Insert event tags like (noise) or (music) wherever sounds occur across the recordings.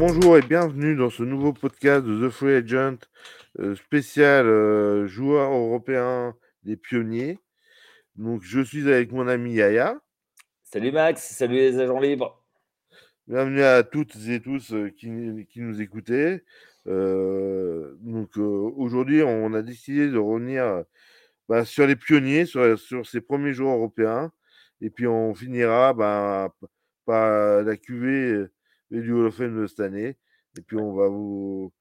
Bonjour et bienvenue dans ce nouveau podcast de The Free Agent euh, spécial euh, joueur européen des pionniers. Donc je suis avec mon ami Yaya. Salut Max, salut les agents libres. Bienvenue à toutes et tous euh, qui, qui nous écoutez. Euh, donc aujourd'hui, on a décidé de revenir bah, sur les pionniers, sur, sur ces premiers joueurs européens. Et puis on finira bah, par la QV du Hall of Fame de cette année. Et puis on va vous,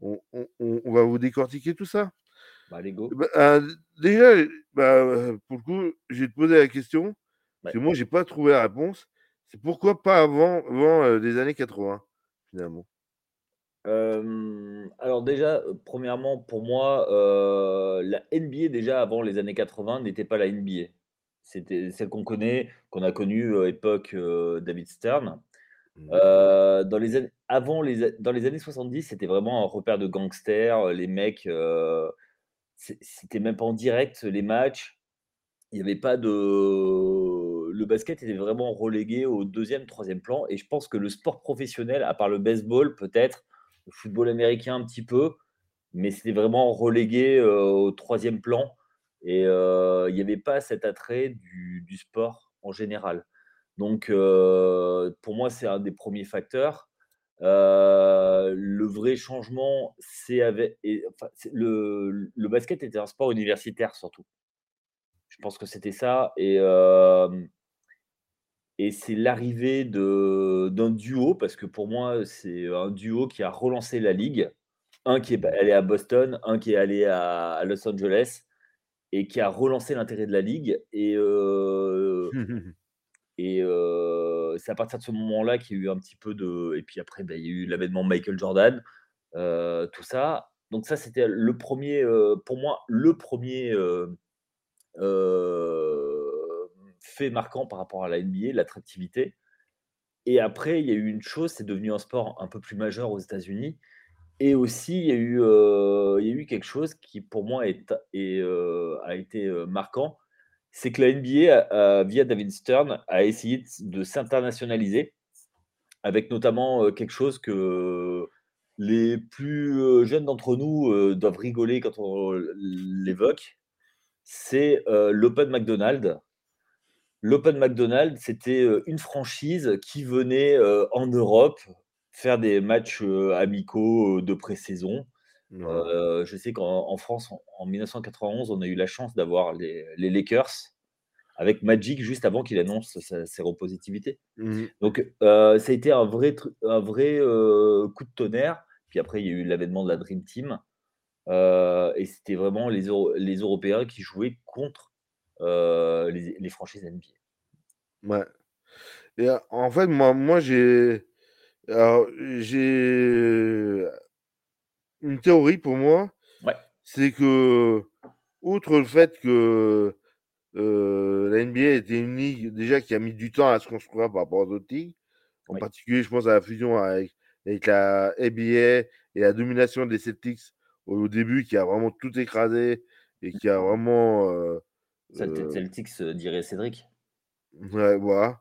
on, on- on- on va vous décortiquer tout ça. Bah, allez, go. Bah, euh, déjà, bah, euh, pour le coup, je vais te poser la question, parce que Ouais. moi, j'ai pas trouvé la réponse. C'est pourquoi pas avant, avant euh, les années 80, finalement? Euh, alors déjà, euh, premièrement, pour moi, euh, la NBA déjà avant les années 80 n'était pas la NBA. C'était celle qu'on connaît, qu'on a connue à époque euh, David Stern. Mhm. Euh, dans les années, avant les, dans les années 70, c'était vraiment un repère de gangsters. Les mecs, euh, c'était même pas en direct les matchs. Il n'y avait pas de. Le basket était vraiment relégué au deuxième, troisième plan. Et je pense que le sport professionnel, à part le baseball peut-être, le football américain un petit peu, mais c'était vraiment relégué euh, au troisième plan. Et euh, il n'y avait pas cet attrait du sport en général. Donc, euh, pour moi, c'est un des premiers facteurs. Euh, le vrai changement, c'est avec. et, enfin, c'est- le, le basket était un sport universitaire surtout. Je pense que c'était ça. Et, hem et c'est l'arrivée de d'un duo, parce que pour moi, c'est un duo qui a relancé la ligue. Un qui est ba allé à Boston, un qui est allé à à Los Angeles et qui a relancé l'intérêt de la ligue et (laughs) et c'est à partir de ce moment-là qu'il y a eu un petit peu de et puis après, bah, il y a eu l'avènement Michael Jordan, tout ça. Donc ça, c'était le premier er pour moi, le premier er fait marquant par rapport à la NBA, l'attractivité. Et après il y a eu une chose, c'est devenu un sport un peu plus majeur aux États-Unis. Et aussi il y a eu, quelque chose qui pour moi a été, marquant, c'est que la NBA a via David Stern a essayé de s'internationaliser avec notamment, heu, quelque chose que les plus, heu, jeunes d'entre nous, doivent rigoler quand on l'évoque, c'est, l'Open McDonald's. L'Open McDonald's, c'était, une franchise qui venait, en Europe faire des matchs, amicaux, de pré-saison. Je sais qu'en en France, en en 1991, on a eu la chance d'avoir les les Lakers avec Magic juste avant qu'il annonce sa séropositivité. Mmh Donc, ça a été un vrai un vrai, coup de tonnerre. Puis après, il y a eu l'avènement de la Dream Team, et c'était vraiment les Euro les Européens qui jouaient contre, les les franchises NBA. Ouais. Et en fait, moi, moi j'ai alors, j'ai une théorie pour moi, Ouais, c'est que, outre le fait que euh, la NBA était une ligue déjà qui a mis du temps à se construire par rapport aux autres ligues, en oui. particulier, je pense à la fusion avec, avec la NBA et la domination des Celtics au début, qui a vraiment tout écrasé et qui a vraiment. euh, euh, Celtics, heu, dirait Cédric. ouais, voilà,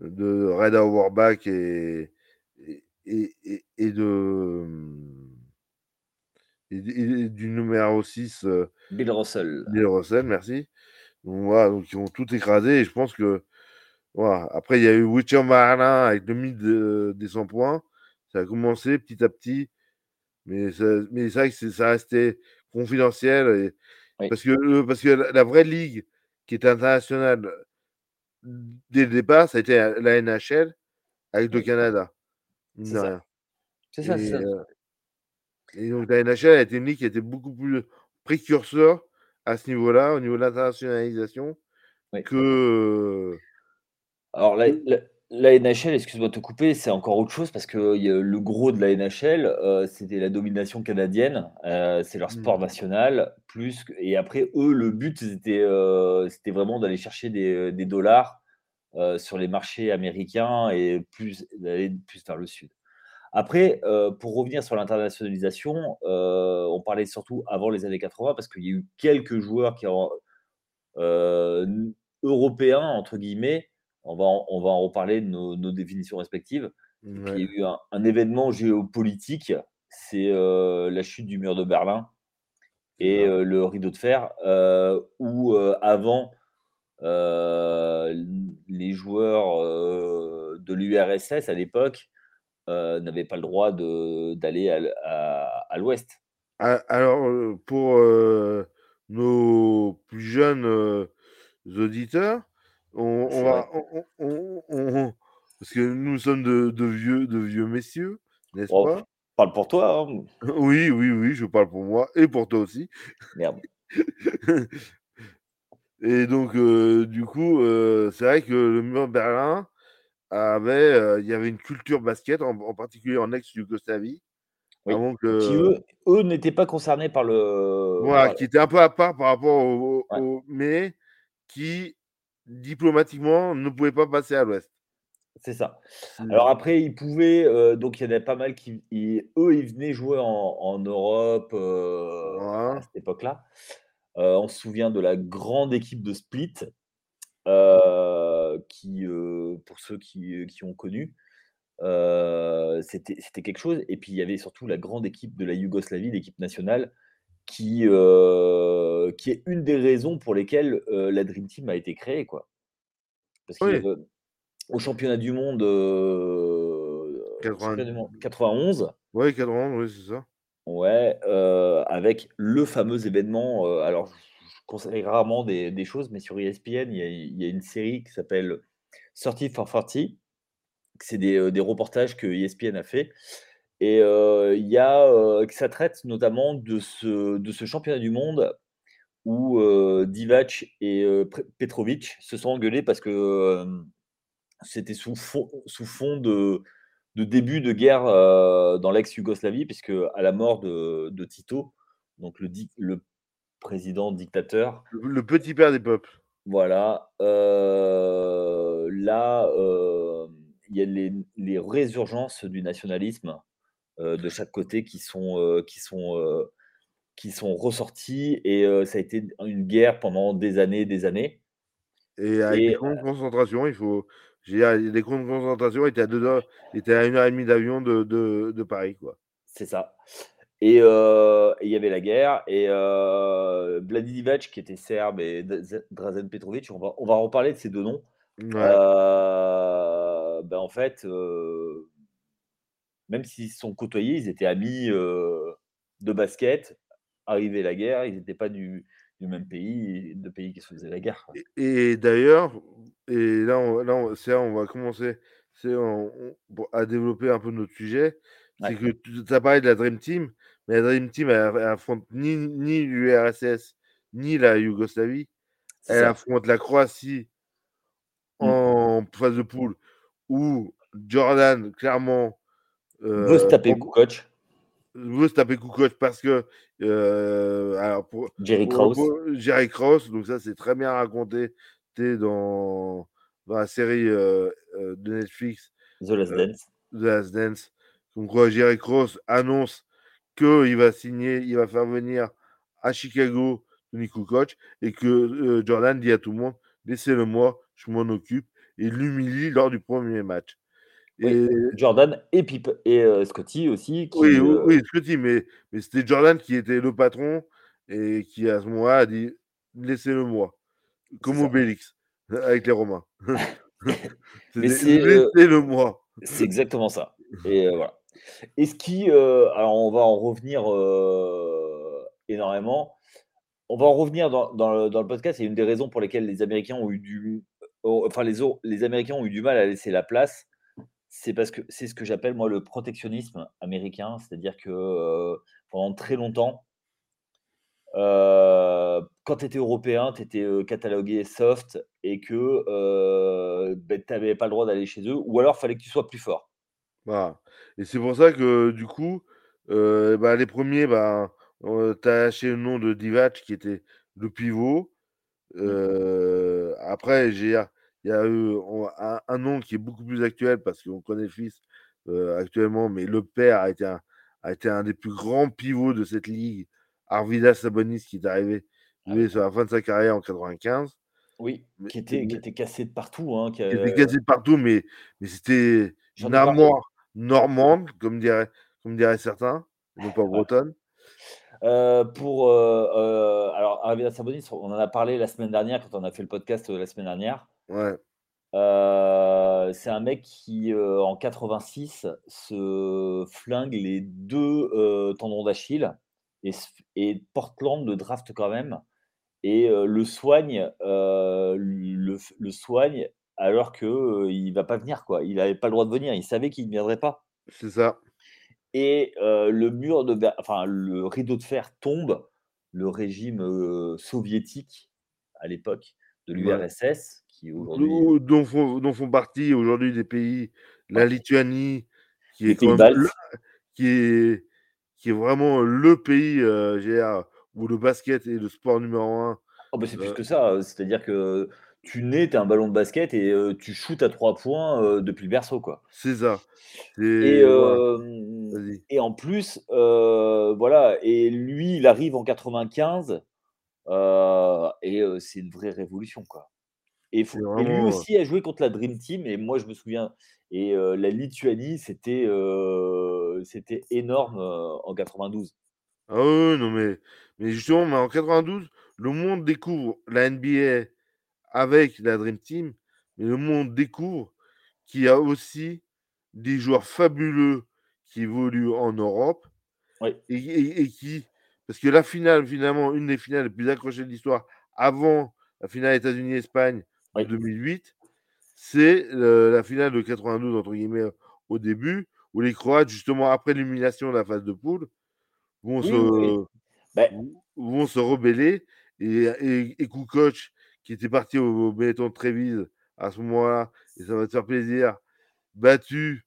de Red Auerbach et, et, et- et de. Et, et du numéro 6, euh, Bill Russell. Bill Russell, merci. Donc voilà, donc ils ont tout écrasé et je pense que voilà. Après, il y a eu Witcher Marlin avec 2200 points. Ça a commencé petit à petit, mais, ça, mais c'est vrai que c'est- ça restait confidentiel. et- Oui, parce, que, le- parce que la, la vraie ligue qui était internationale dès le départ, ça a été la, NHL avec le Canada, c'est ça. C'est ça. euh, et donc la NHL a été une ligue qui était beaucoup plus précurseur à ce niveau-là, au niveau de l'internationalisation, Oui. que. Alors la que- la la NHL, excuse-moi de te couper, c'est encore autre chose parce que a le gros de la NHL, heu, c'était la domination canadienne, heu, c'est leur sport Hmm. national plus et après eux, le but c'était, c'était vraiment d'aller chercher des, des dollars, sur les marchés américains et plus d'aller plus vers le sud. Après, heu, pour revenir sur l'internationalisation, heu, on parlait surtout avant les années 80 parce qu'il y a eu quelques joueurs qui ont, heu, n «européens» entre guillemets, on va en on va en reparler de nos nos définitions respectives, il y a eu un, événement géopolitique, c'est la chute du mur de Berlin et le rideau de fer, où avant les joueurs de l'URSS à l'époque n'avaient pas le droit d'aller à, l'ouest. Ah, alors, pour nos plus jeunes auditeurs, on, va, parce que nous sommes de, vieux, de vieux messieurs, n'est-ce oh, pas? Parle pour toi. Hein. (laughs) Oui, oui, oui, je parle pour moi et pour toi aussi. Merde. (laughs) et donc, euh, du coup, euh, c'est vrai que le mur de Berlin avait, euh, il y avait une culture basket, en, particulier en ex-Yougoslavie. Oui. Qui eux, n'étaient pas concernés par le. Voilà, qui était un peu à part par rapport au mais qui diplomatiquement ne pouvaient pas passer à l'ouest. C'est ça. Alors après, ils pouvaient, euh, donc il y en avait pas mal qui, eux, ils venaient jouer en, Europe euh, à cette époque-là. Euh, on se souvient de la grande équipe de Split, qui, pour ceux qui, ont connu, c'était quelque chose. Et puis il y avait surtout la grande équipe de la Yougoslavie, l'équipe nationale, qui, qui est une des raisons pour lesquelles la Dream Team a été créée, quoi. Parce que au championnat du monde, 91. Oui, 91, oui, c'est ça. Ouais, avec le fameux événement. alors, je rarement des, choses, mais sur ESPN, il y a, une série qui s'appelle 30 for 40. C'est des, des, reportages que ESPN a fait. Et il y a, que ça traite notamment de ce, de ce championnat du monde où Divac et Petrovic se sont engueulés parce que c'était sous fond, sous fond de, de début de guerre dans l'ex-Yougoslavie, puisque à la mort de, Tito, donc le, le président dictateur. Le, petit père des peuples. Voilà. là, il y a les, les, résurgences du nationalisme de chaque côté qui sont, qui sont, qui sont ressorties, et ça a été une guerre pendant des années des années. Et avec des camps de concentration, il faut, les camps de concentration étaient à, deux étaient à une heure et demie d'avion de, de, Paris. quoi. C'est ça. Et il y avait la guerre. Et euh, Divac, qui était serbe, et Drazen Petrovic, on va, on va reparler de ces deux noms. ben en fait, même s'ils se sont côtoyés, ils étaient amis de basket. Arrivait la guerre, ils n'étaient pas du, du même pays, de pays qui se faisaient la guerre. Et, d'ailleurs, et là, on, là on, on va commencer à développer un peu notre sujet. C'est que tu as parlé de la Dream Team, mais la Dream Team, elle, affronte ni, ni l'URSS, ni la Yougoslavie. Elle affronte la Croatie mmh. en phase de poule, où Jordan, clairement. Euh, veut se taper coach veut se taper Kukoc parce que euh, alors pour, Jerry Krause. Jerry Krause, donc ça c'est très bien raconté dans, dans la série euh, euh, de Netflix The Last Dance. The Last Dance. Donc Jerry Krause annonce qu'il va signer, il va faire venir à Chicago Tony Kukoc et que Jordan dit à tout le monde laissez-le moi, je m'en occupe et l'humilie lors du premier match. Jordan et, Pipe, et euh, Scotty aussi. oui, euh, oui, Scotty, mais, mais c'était Jordan qui était le patron et qui à ce moment-là a dit laissez-le moi, comme Obélix (laughs) avec les Romains. (laughs) (laughs) Euh, laissez-le moi. C'est exactement ça. Et voilà. Et ce qui, alors on va en revenir énormément. On va en revenir dans, dans, le, podcast. C'est une des raisons pour lesquelles les Américains ont eu du, enfin les, Américains ont eu du mal à laisser la place c'est parce que c'est ce que j'appelle moi le protectionnisme américain, c'est-à-dire que pendant très longtemps, quand tu étais européen, tu étais catalogué soft et que ben, tu n'avais pas le droit d'aller chez eux, ou alors fallait que tu sois plus fort. Voilà. Et c'est pour ça que du coup, bah, les premiers, bah, tu as acheté le nom de Divac qui était le pivot. Mmh. après, il y a eu un, nom qui est beaucoup plus actuel parce qu'on connaît le fils actuellement, mais le père a été, un, a été un des plus grands pivots de cette ligue. Arvidas Sabonis qui est arrivé sur la fin de sa carrière en 95. Oui, qui, était, qui était cassé de partout. Hein, qui, était cassé de partout, mais, mais c'était une armoire. Normande, comme dirait, comme diraient certains, non pas bretonne. Euh, pour euh, euh, alors Arvida Sabonis, on en a parlé la semaine dernière quand on a fait le podcast la semaine dernière. Ouais. c'est un mec qui en 86 se flingue les deux tendons d'Achille et, et, Portland le draft quand même et le soigne le, le, soigne alors que il va pas venir quoi. Il n'avait pas le droit de venir. Il savait qu'il ne viendrait pas. C'est ça et le mur de enfin le rideau de fer tombe, le régime soviétique à l'époque de l'URSS qui aujourd'hui dont font, dont font partie aujourd'hui des pays, la Lituanie qui est, qui est qui est vraiment le pays où le basket est le sport numéro un. Oh bah c'est plus que ça, c'est-à-dire que tu nais, tu un ballon de basket et tu shootes à trois points depuis le berceau. quoi. C'est ça. Et, et, en plus, voilà, et lui, il arrive en 95 et c'est une vraie révolution. quoi. Et, lui aussi a joué contre la Dream Team et moi je me souviens, et la Lituanie, c'était c'était énorme en 92. Ah oui, non mais, mais justement, mais en 92, le monde découvre la NBA avec la Dream Team, mais le monde découvre qu'il y a aussi des joueurs fabuleux qui évoluent en Europe et, qui, parce que la finale, finalement, une des finales les plus accrochées de l'histoire avant la finale États-Unis-Espagne en 2008, c'est la finale de 92, entre guillemets, au début, où les Croates, justement, après l'élimination de la phase de poule, vont, se, ben vont se rebeller et, et, et Kukoc qui était parti au, Béton de Trévise à ce moment-là, et ça va te faire plaisir, battu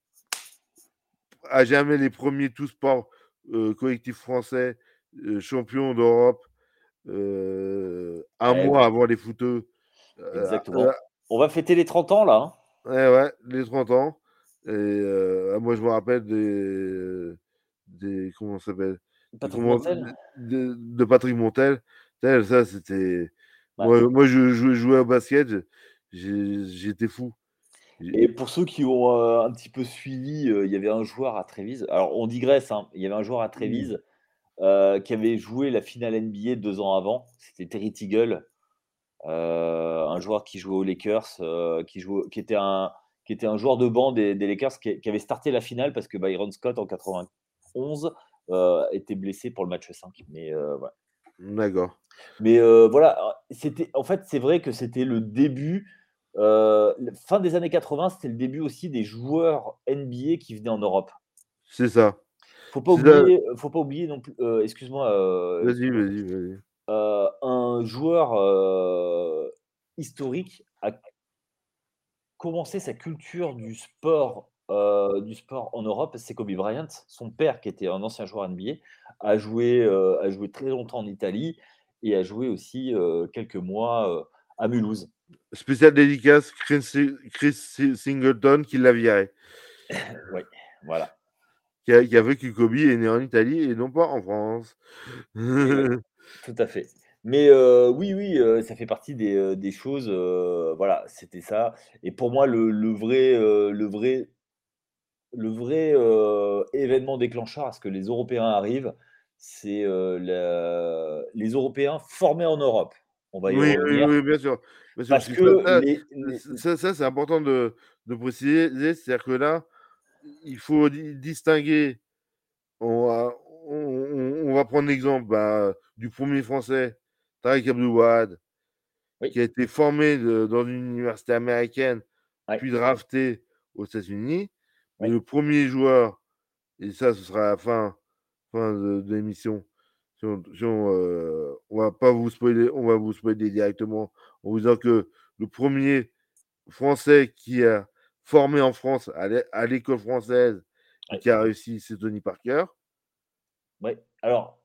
à jamais les premiers tous sports euh, collectifs français, euh, champions d'Europe, euh, un mois avant les footeux. Exactement. On va fêter les 30 ans là. Hein. Ouais, ouais, les 30 ans. Et moi, je me rappelle des. des comment ça s'appelle? Patrick Montel. De, de, Patrick Montel. Ça, c'était. Moi, je, jouais au basket, j'étais fou. Et pour ceux qui ont un petit peu suivi, il y avait un joueur à Trévise. Alors, on digresse, hein, il y avait un joueur à mmh. Trévise qui avait joué la finale NBA deux ans avant. C'était Terry Teagle, un joueur qui jouait aux Lakers, qui, jouait, qui, était un, qui était un joueur de banc des, Lakers qui, avait starté la finale parce que Byron Scott en 91 était blessé pour le match 5. Mais voilà. D'accord. Mais voilà, c'était en fait, c'est vrai que c'était le début, fin des années 80, c'était le début aussi des joueurs NBA qui venaient en Europe. C'est ça. Faut pas oublier, faut pas oublier non plus, excuse-moi, Vas-y, vas-y, vas-y. un joueur, historique a commencé sa culture du sport euh, du sport en Europe, c'est Kobe Bryant. Son père, qui était un ancien joueur NBA, a joué, euh, a joué très longtemps en Italie et a joué aussi euh, quelques mois à Mulhouse. Spécial dédicace, Chris, Singleton qui l'a viré. (laughs) oui, voilà. Qui a, qui a, vu que Kobe est né en Italie et non pas en France. (laughs) Tout à fait. Mais oui, oui, ça fait partie des, des choses. voilà, c'était ça. Et pour moi, le, le vrai, le vrai le vrai événement déclencheur à ce que les Européens arrivent, c'est les Européens formés en Europe. On va y oui. Oui, bien sûr. Parce que ça, c'est important de, préciser, c'est-à-dire que là, il faut distinguer. On va, on, va prendre l'exemple bah, du premier Français, Tariq Abdouad, qui a été formé dans une université américaine, puis drafté aux États-Unis le premier joueur, et ça, ce sera à la fin, fin de, l'émission. on, euh, on, va pas vous spoiler, on va vous spoiler directement en vous disant que le premier Français qui a formé en France à l'école française qui a réussi, c'est Tony Parker. Oui, alors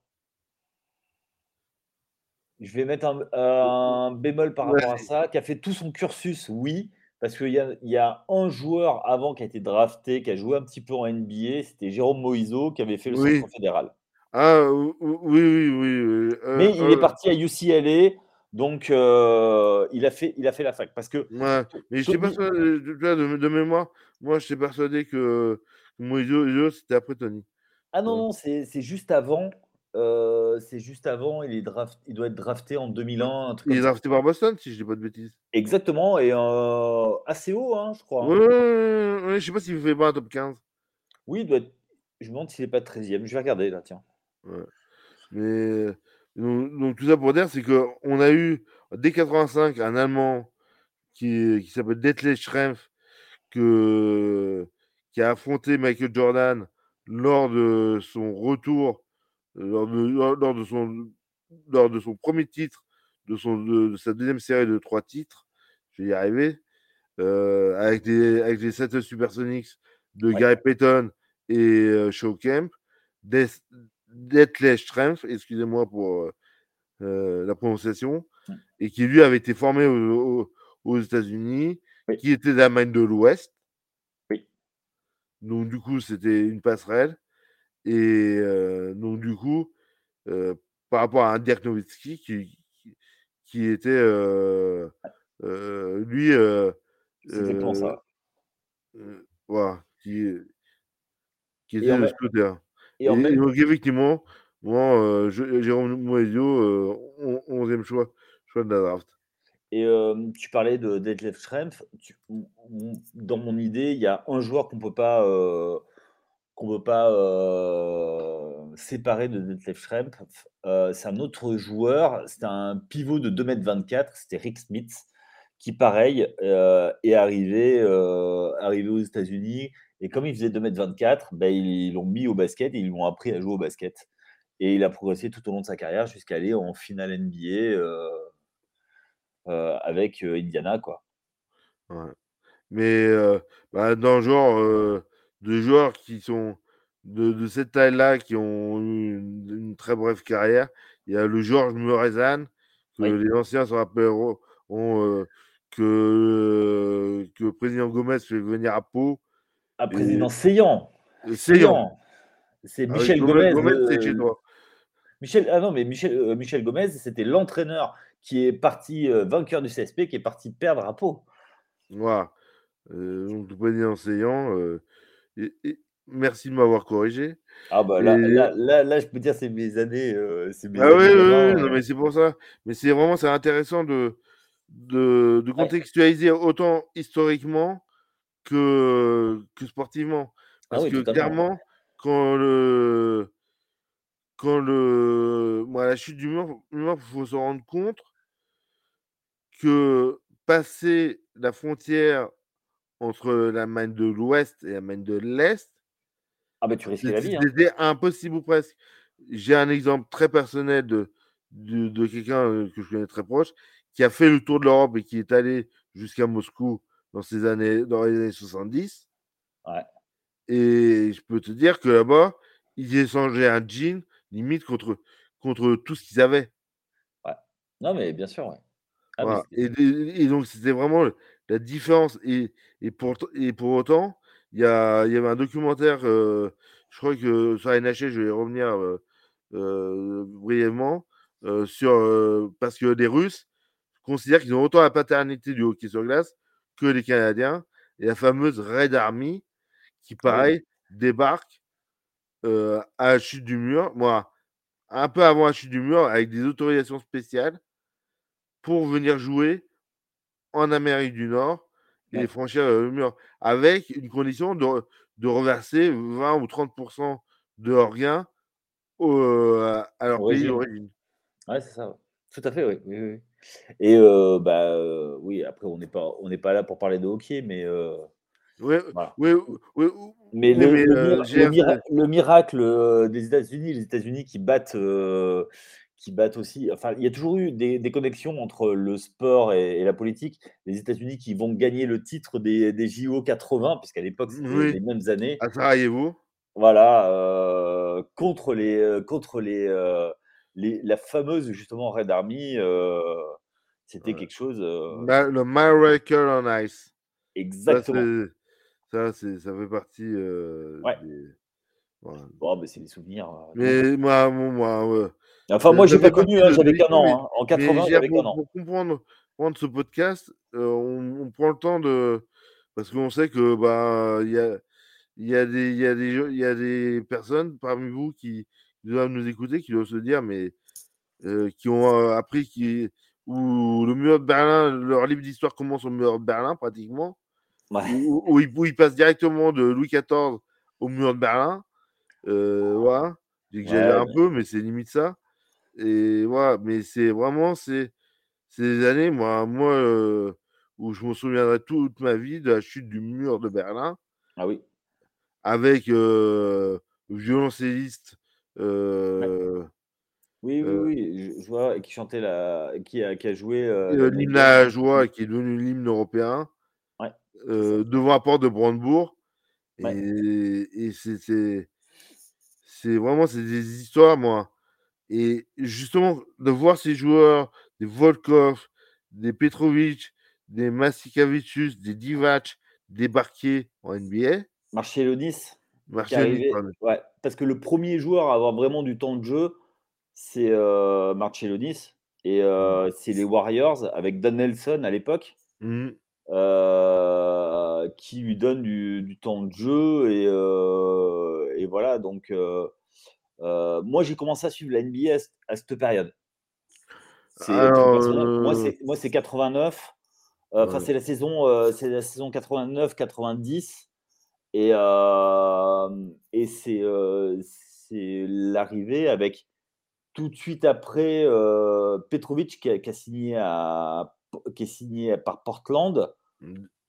je vais mettre un, bémol par rapport à ça, qui a fait tout son cursus, oui, parce qu'il y a, y a un joueur avant qui a été drafté, qui a joué un petit peu en NBA, c'était Jérôme Moiseau, qui avait fait le centre fédéral. Ah oui, oui, oui. Euh, Mais il est euh, parti à UCLA, donc euh, il, a fait, il a fait la fac. Parce que. Ouais, mais persuadé, de, de, mémoire, moi je suis persuadé que, Moïse, c'était après Tony. Ah non, non, c'est juste avant, heu, c'est juste avant, il est draft il doit être drafté en 2001, un truc Il est ça. drafté par Boston, si je dis pas de bêtises? Exactement et heu, assez haut, hein, je crois, hein. ouais, ouais, je sais pas s'il fait pas un top 15. Oui, il doit être je me demande s'il est pas 13e. Je vais regarder là, tiens. Ouais. Mais donc donc tout ça pour dire, c'est qu'on a eu dès 85 un Allemand qui qui s'appelle Detlef Schrempf que qui a affronté Michael Jordan lors de son retour, lors de lors de son lors de son 1er titre de son de de sa 2e série de 3 titres. Je vais y arriver. Heu, avec des avec les Seattle Supersonics de Ouais. Gary Payton et heu, Shawn Kemp. Des Detlef Schrempf, excusez-moi pour, heu heu, la prononciation et qui lui avait été formé aux États-Unis, Oui. qui était d'Allemagne de l'Ouest. Oui. Donc du coup, c'était une passerelle et heu, donc du coup, heu, par rapport à un Dirk Nowitzki qui qui qui était, Ouais. heu, lui, heu ça? voilà, qui, était ce côté-là et et en et même donc effectivement, moi, Jérôme on 11e choix choix de la draft. Et tu parlais de Detlef Schrempf, tu dans mon idée, il y a un joueur qu'on peut pas, qu'on peut pas, séparer de Detlef Schrempf, c'est un autre joueur, c'était un pivot de 2 m 24, c'était Rik Smits, qui pareil, est arrivé, arrivé aux États-Unis. Et comme il faisait 2 m 24, bah, ils l'ont mis au basket et ils lui ont appris à jouer au basket. Et il a progressé tout au long de sa carrière jusqu'à aller en finale NBA, avec, Indiana, quoi. Mais bah, dans le genre, de joueurs qui sont de de cette taille-là, qui ont eu une une très brève carrière, il y a le Georges Muresan, que Oui. les anciens se rappelleront ont, heu, que que le président Gomez fait venir à Pau Ah, président Saillant. Saillant! C'est Ah oui, Michel Gomez chez toi. Michel ah non, mais Michel, Michel Gomez, c'était l'entraîneur qui est parti, vainqueur du CSP, qui est parti perdre à Pau. Voilà, donc le président heu et et merci de m'avoir corrigé Ah bah, là et là là là, je peux dire c'est mes années, c'est mes Ah oui, années oui, gamin, non, heu mais c'est pour ça. Mais c'est vraiment c'est intéressant de de de Ouais. contextualiser autant historiquement que que sportivement. Ah Parce oui, que totalement. clairement, quand le quand le à la chute du mur mur, faut se rendre compte que passer la frontière entre l'Allemagne de l'Ouest et l'Allemagne de l'Est Ah bah, tu risquais la c'était vie, hein. c'était impossible ou presque. J'ai un exemple très personnel de de de quelqu'un, heu, que je connais très proche, qui a fait le tour de l'Europe et qui est allé jusqu'à Moscou dans ces années dans les années 70 Ouais. et je peux te dire que là-bas, ils échangeaient un jean limite contre contre tout ce qu'ils avaient. Ouais. Non, mais bien sûr, ouais. Ah Voilà et donc c'était vraiment la différence et et pourtant et pour autant, il y a il y avait un documentaire, heu, je crois que sur NHK, je vais y revenir, heu heu, brièvement, heu, sur, heu parce que les Russes considèrent qu'ils ont autant la paternité du hockey sur glace que les Canadiens et la fameuse Red Army qui oui. pareil débarque, à la chute du mur, moi, un peu avant la chute du mur avec des autorisations spéciales pour venir jouer en Amérique du Nord et Ouais. franchir, heu, le mur. Avec une condition de de reverser 20 ou 30 % de leurs gains heu, à leur pays d'origine. Ouais, c'est ça. Tout à fait, oui. Oui, oui, oui et heu, bah, oui, après on n'est pas on n'est pas là pour parler de hockey, mais heu, Ouais, voilà. ouais, M ouais, ou mais oui, le mais le miracle, des États-Unis, les États-Unis qui battent, qui battent aussi enfin, il y a toujours eu des des connexions entre le sport et et la politique. Les États-Unis qui vont gagner le titre des des JO 80, puisqu'à l'époque, c'était Oui, les mêmes années. à Sarajevo. Voilà, heu, contre les, heu, contre les, heu, les la fameuse justement Red Army, heu, c'était Ouais. quelque chose, le Miracle on Ice. Exactement. ça, ça fait partie, Ouais. des voilà. Bon, bah, c'est des souvenirs, d'enfant. Mais moi moi heu, Enfin, moi, ça j'ai pas connu, hein, de j'avais qu'un mais an, hein. En mais 80, je veux dire j'avais qu'un an. pour comprendre comprendre ce podcast, heu, on on prend le temps de parce qu'on sait que, bah, il y a il y a des, il y a des, il y a des personnes parmi vous qui doivent nous écouter, qui doivent se dire, mais euh, qui ont euh, appris qui, où le mur de Berlin, leur livre d'histoire commence au mur de Berlin pratiquement, où, où, ils, où, ils, passent directement de Louis XIV au mur de Berlin. Euh, voilà, j'exagère ouais, un peu, mais c'est limite ça. Et voilà, mais c'est vraiment c'est ces années, moi, moi euh, où je me souviendrai toute ma vie de la chute du mur de Berlin. Ah oui. Avec euh, le violoncelliste. Euh, oui, oui, oui, je, je, vois, qui chantait la. qui a, qui a joué. l'hymne à la joie, qui est devenu l'hymne européen. Ouais, devant la porte de Brandebourg. Ouais. Et, et c'est. C'est vraiment c'est des histoires, moi. Et justement, de voir ces joueurs, des Volkov, des Petrovic, des Massikavicius, des Divac débarquer en NBA. Marcelonis. Marcelonis, ouais, parce que le premier joueur à avoir vraiment du temps de jeu, c'est euh, Marcelonis. Et euh, c'est les Warriors avec Don Nelson à l'époque. Mmh. Euh, qui lui donne du, du, temps de jeu et, euh, et voilà donc euh, moi j'ai commencé à suivre la NBA à, cette période Alors, moi c'est 89 enfin ouais. c'est la saison c'est la saison 89 90 et et c'est c'est l'arrivée avec tout de suite après Petrovic qui a, qui a signé à qui est signé par Portland.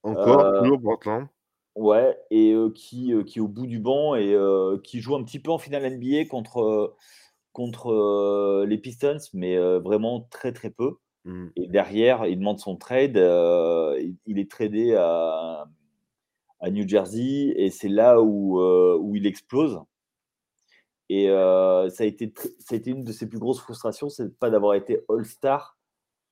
Encore, euh, toujours Portland. Ouais, et qui, qui est au bout du banc et qui joue un petit peu en finale NBA contre, contre les Pistons, mais vraiment très très peu. Mmh. Et derrière, il demande son trade. il est tradé à, à New Jersey et c'est là où, où il explose. Et ça, a été, ça a été une de ses plus grosses frustrations, c'est pas d'avoir été All-Star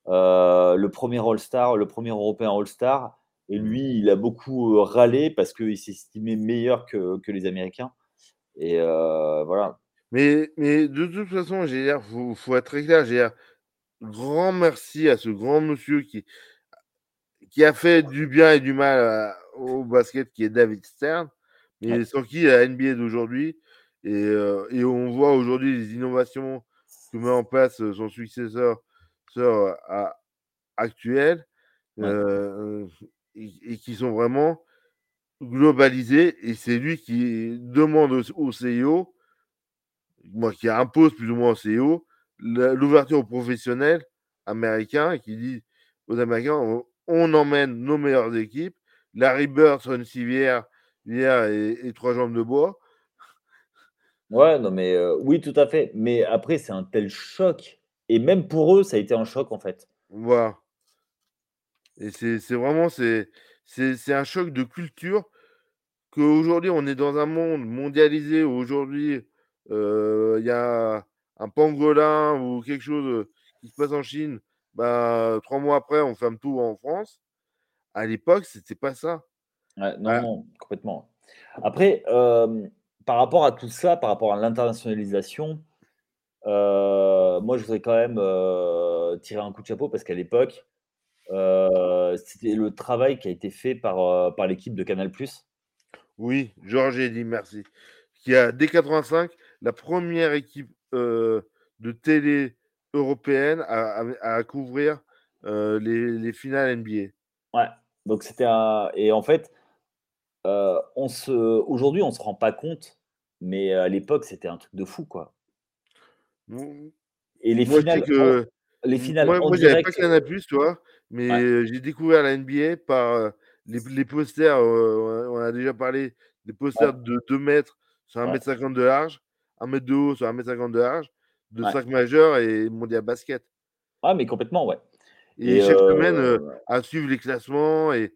le premier All-Star, le premier Européen All-Star. Et lui, il a beaucoup râlé parce qu'il s'estimait meilleur que, que, les Américains. Et euh, voilà. Mais, mais de toute façon, il faut, faut, être très clair. Dire, grand merci à ce grand monsieur qui, qui a fait du bien et du mal à, au basket, qui est David Stern, mais ouais. sans qui la NBA d'aujourd'hui. Et, euh, et, on voit aujourd'hui les innovations que met en place son successeur ouais. euh, et, et, qui sont vraiment globalisés. Et c'est lui qui demande au, au CIO, moi, qui impose plus ou moins au CIO, l'ouverture aux professionnels américains et qui dit aux Américains on, on emmène nos meilleures équipes. Larry Bird sur une civière et, et, trois jambes de bois. Ouais, non, mais euh, oui, tout à fait. Mais après, c'est un tel choc et même pour eux, ça a été un choc, en fait. Voilà. Et c'est vraiment c'est un choc de culture qu'aujourd'hui, on est dans un monde mondialisé où aujourd'hui, il euh, y a un pangolin ou quelque chose qui se passe en Chine. Bah, trois mois après, on ferme tout en France. À l'époque, c'était pas ça. Ouais, non, non, complètement. Après, euh, par rapport à tout ça, par rapport à l'internationalisation, euh, moi, je voudrais quand même euh, tirer un coup de chapeau parce qu'à l'époque, euh, c'était le travail qui a été fait par, par l'équipe de Canal+. Oui, Georges dit merci. Qui a, dès 85, la première équipe de télé européenne à, à, à couvrir les, les, finales NBA. Ouais, donc c'était un... Et en fait, on se... aujourd'hui, on se rend pas compte, mais à l'époque, c'était un truc de fou, quoi. Et les moi, finales, que... les finales moi, moi j'avais pas Canal+, tu vois, mais ouais. j'ai découvert la NBA par les, les posters, on a déjà parlé, des posters ouais. de 2 mètres sur 1m50 ouais. de large, 1 mètre de haut sur 1m50 de large, de 5 majeurs et mondial basket. Ah, mais complètement, ouais. Et, et chaque euh... semaine, euh, à suivre les classements et,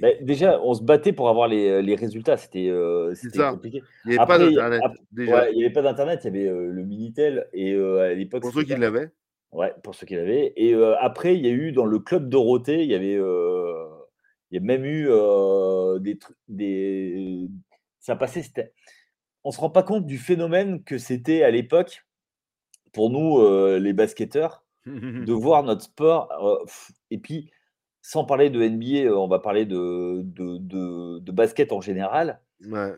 bah, déjà, on se battait pour avoir les, les résultats, c'était euh, compliqué. Il n'y avait après, pas d'Internet. il n'y avait pas d'Internet, il y avait le Minitel. Et à l'époque. Pour ceux qui l'avaient. Ouais, pour ceux qui l'avaient. Et après, il y a eu dans le club Dorothée, il y avait. il y a même eu des trucs. Des... Ça passait, c'était. On ne se rend pas compte du phénomène que c'était à l'époque, pour nous, les basketteurs, de (laughs) voir notre sport. et puis sans parler de NBA, on va parler de, de, de, de basket en général. Ouais.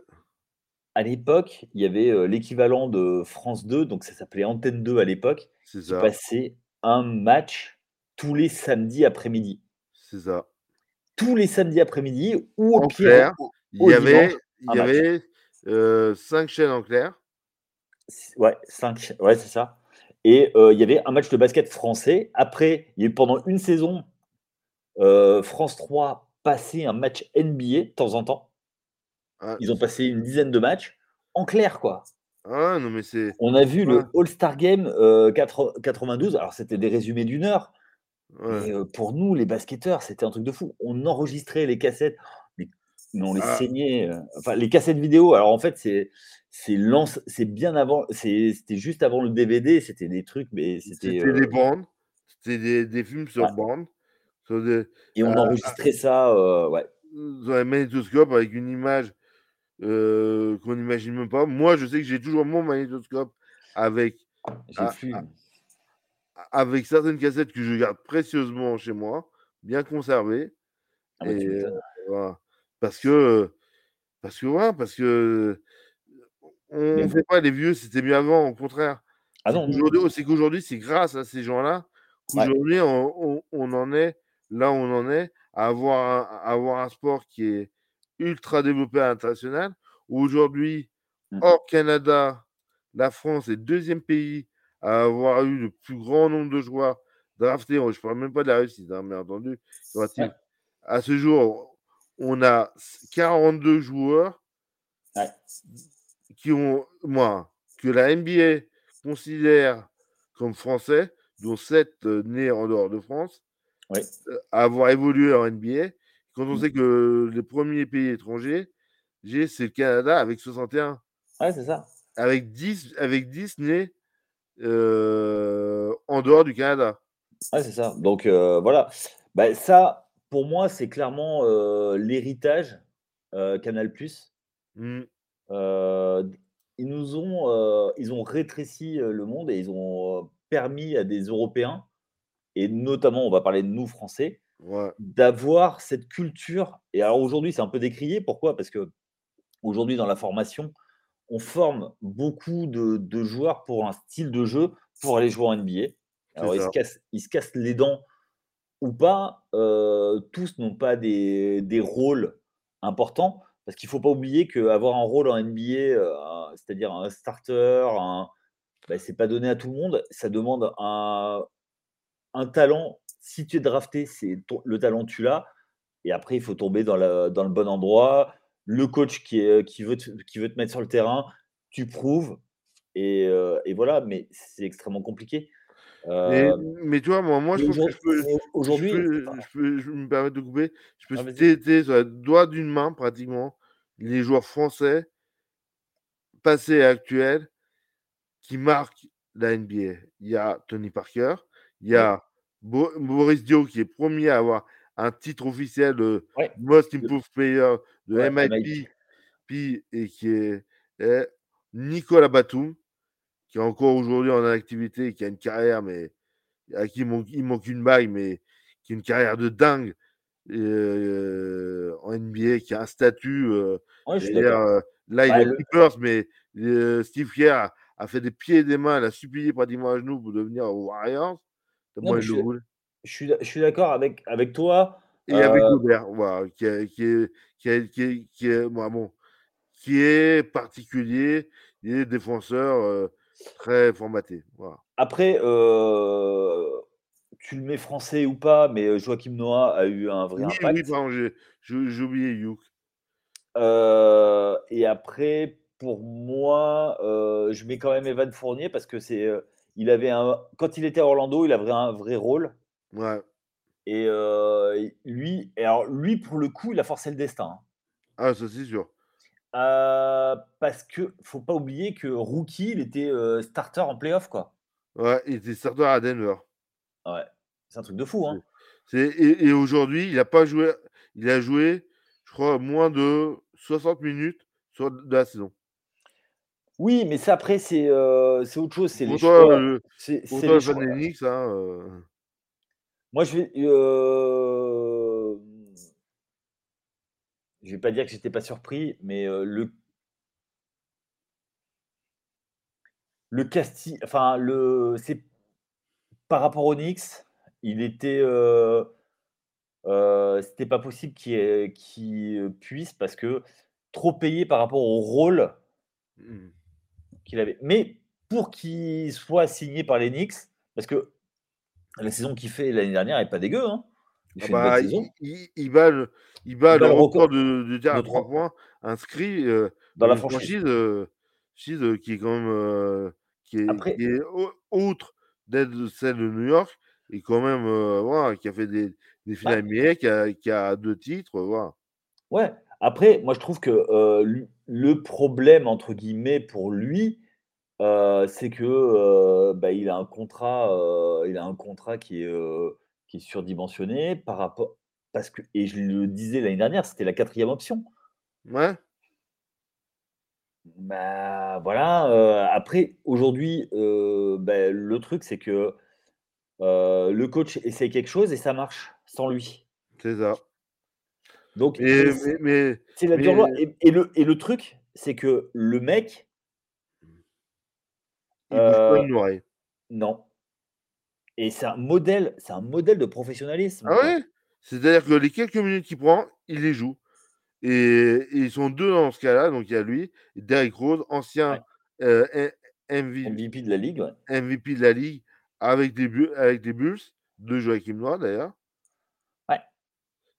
À l'époque, il y avait, heu, l'équivalent de France 2, donc ça s'appelait Antenne 2 à l'époque, qui ça. passait un match tous les samedis après-midi. C'est ça. Tous les samedis après-midi ou au En pire, il y avait il un y match. avait, heu, 5 chaînes en clair. Ouais, 5 ouais, c'est ça et heu, il y avait un match de basket français. Après, il y a eu pendant une saison, France 3 passait un match NBA de temps en temps. Ah, Ils ont passé une dizaine de matchs en clair, quoi. ah non, mais c'est On a vu le All-Star Game, heu, quatre 92, alors c'était des résumés d'1 heure, ouais. heu, pour nous, les basketteurs, c'était un truc de fou. On enregistrait les cassettes, mais on les saignait, enfin les cassettes vidéo, alors en fait, c'est c'est bien avant, c'est c'était juste avant le DVD, c'était des trucs, mais c'était, c'était des heu bandes, c'était des des films sur bande, sur des et on enregistrait ça, ouais. dans un magnétoscope avec une image, heu, qu'on n'imagine même pas. Moi, je sais que j'ai toujours mon magnétoscope avec J'ai a plus a avec certaines cassettes que je garde précieusement chez moi, bien conservées ah bah, et voilà. Parce que, parce que voilà, parce que on bon fait pas les vieux, c'était mieux avant, au contraire. ah C'est qu'aujourd'hui c'est grâce à ces gens-là Ouais, qu'aujourd'hui on on on en est là où on en est, à avoir un à avoir un sport qui est ultra développé à l'international. Où aujourd'hui, mmh, hors Canada, la France est 2e pays à avoir eu le plus grand nombre de joueurs draftés. Je parle même pas de la réussite, hein, bien entendu, ouais. À ce jour, on a s 42 joueurs ouais, qui ont moi, que la NBA considère comme français, dont 7 heu, nés en dehors de France, ouais, heu, à avoir évolué en NBA. Quand on mmh, sait que les premiers pays étrangers, j'ai c'est le Canada avec 61, ouais, c'est ça. avec 10 avec 10 nés, heu, en dehors du Canada. Ouais, c'est ça. Donc heu, voilà. Bah, ça, pour moi, c'est clairement, heu, l'héritage, Canal+. Mmh, ils nous ont, ils ont rétréci, le monde et ils ont, permis à des Européens et notamment, on va parler de nous Français, ouais, d'avoir cette culture et alors aujourd'hui, c'est un peu décrié. Pourquoi? Parce qu'aujourd'hui, dans la formation, on forme beaucoup de de joueurs pour un style de jeu pour aller jouer en NBA. Alors ils se cassent ils se cassent les dents ou pas, heu, tous n'ont pas des des rôles importants. Parce qu'il ne faut pas oublier qu'avoir un rôle en NBA, un c'est-à-dire un starter, un bah, c'est pas donné à tout le monde. Ça demande un un talent. Si tu es drafté, c'est le talent, tu l'as et après il faut tomber dans le dans le bon endroit. Le coach qui est qui veut te qui veut te mettre sur le terrain, tu prouves et heu et voilà, mais c'est extrêmement compliqué. mais Heu mais tu vois, moi moi, je pense que je peux je aujourd'hui peux je peux je me permets de couper, je peux ah citer sur le doigt d'une main pratiquement les joueurs français passés et actuels qui marquent la NBA. Il y a Tony Parker, il y a Bo Boris Dio qui est premier à avoir un titre officiel de ouais, Most Improved Player de ouais, MIP. Et qui est est Nicolas Batum, qui est encore aujourd'hui en activité qui a une carrière, mais à qui il manque il manque une bague, mais qui a une carrière de dingue, heu, en NBA, qui a un statut, Ouais, d'accord. heu, là il est Bah, le Clippers, mais Steve Kerr a a fait des pieds et des mains, il a supplié pratiquement à genoux pour devenir Warriors, non, il je le suis voulait je suis je suis d'accord avec avec toi, et avec Gobert, voilà, qui est qui est qui est qui est qui est bon, qui est particulier, il est défenseur, heu, très formaté, voilà. après, heu, tu le mets français ou pas, mais Joachim Noah a eu un vrai Oui, oui, impact. pardon, j'ai oublié Youk. Et après pour moi, je mets quand même Evan Fournier parce que c'est, il avait un quand il était à Orlando, il avait un vrai rôle Ouais. et heu, lui et alors lui pour le coup, il a forcé le destin, hein. Ah ça, c'est sûr. Heu, parce que faut pas oublier que rookie, il était, heu, starter en playoff, quoi. Ouais, il était starter à Denver. Ouais, c'est un truc de fou, hein. et aujourd'hui, il a pas joué il a joué, je crois, moins de 60 minutes sur de la saison. Oui, mais ça après c'est, autre chose, c'est les choix. C'est les choix. hein, Moi je vais, je vais pas dire que j'étais pas surpris, mais le le casting, enfin le, c'est par rapport au Knicks, il était, c'était pas possible qu'il qu'il puisse parce que trop payé par rapport au rôle Mmh. Qu'il avait. Mais pour qu'il soit signé par les Knicks, parce que la saison qu'il fait l'année dernière est pas dégueu, hein. Il Ah bah, il il il bat le il bat Il le bat le record record de de tirs à de 3 3 points inscrits, heu, dans dans la franchise. franchise, franchise, heu, qui est quand même, heu, qui est Après qui est au outre d'être celle de New York et quand même, voilà, qui a fait des des finales NBA, qui a qui a 2 titres, voilà. ouais. Après, moi je trouve que, le «problème» entre guillemets pour lui, c'est que, bah, il a un contrat, il a un contrat qui est, heu, qui est surdimensionné par rapport parce que et je le disais l'année dernière, c'était la quatrième option. Ouais, Bah, voilà, après aujourd'hui, bah, le truc c'est que, le coach essaie quelque chose et ça marche sans lui. c'est ça. Donc et Mais c mais mais c'est la dure loi et et le et le truc, c'est que le mec, il bouge pas une oreille. non et c'est un modèle c'est un modèle de professionnalisme, Ah ouais? C'est-à-dire que les quelques minutes qu'il prend, il les joue et et ils sont 2 dans ce cas-là, donc il y a lui Derrick Rose, ancien, Ouais, MV MVP de la ligue, ouais. MVP de la ligue avec des Bu avec des Bulls, de Joachim Noah d'ailleurs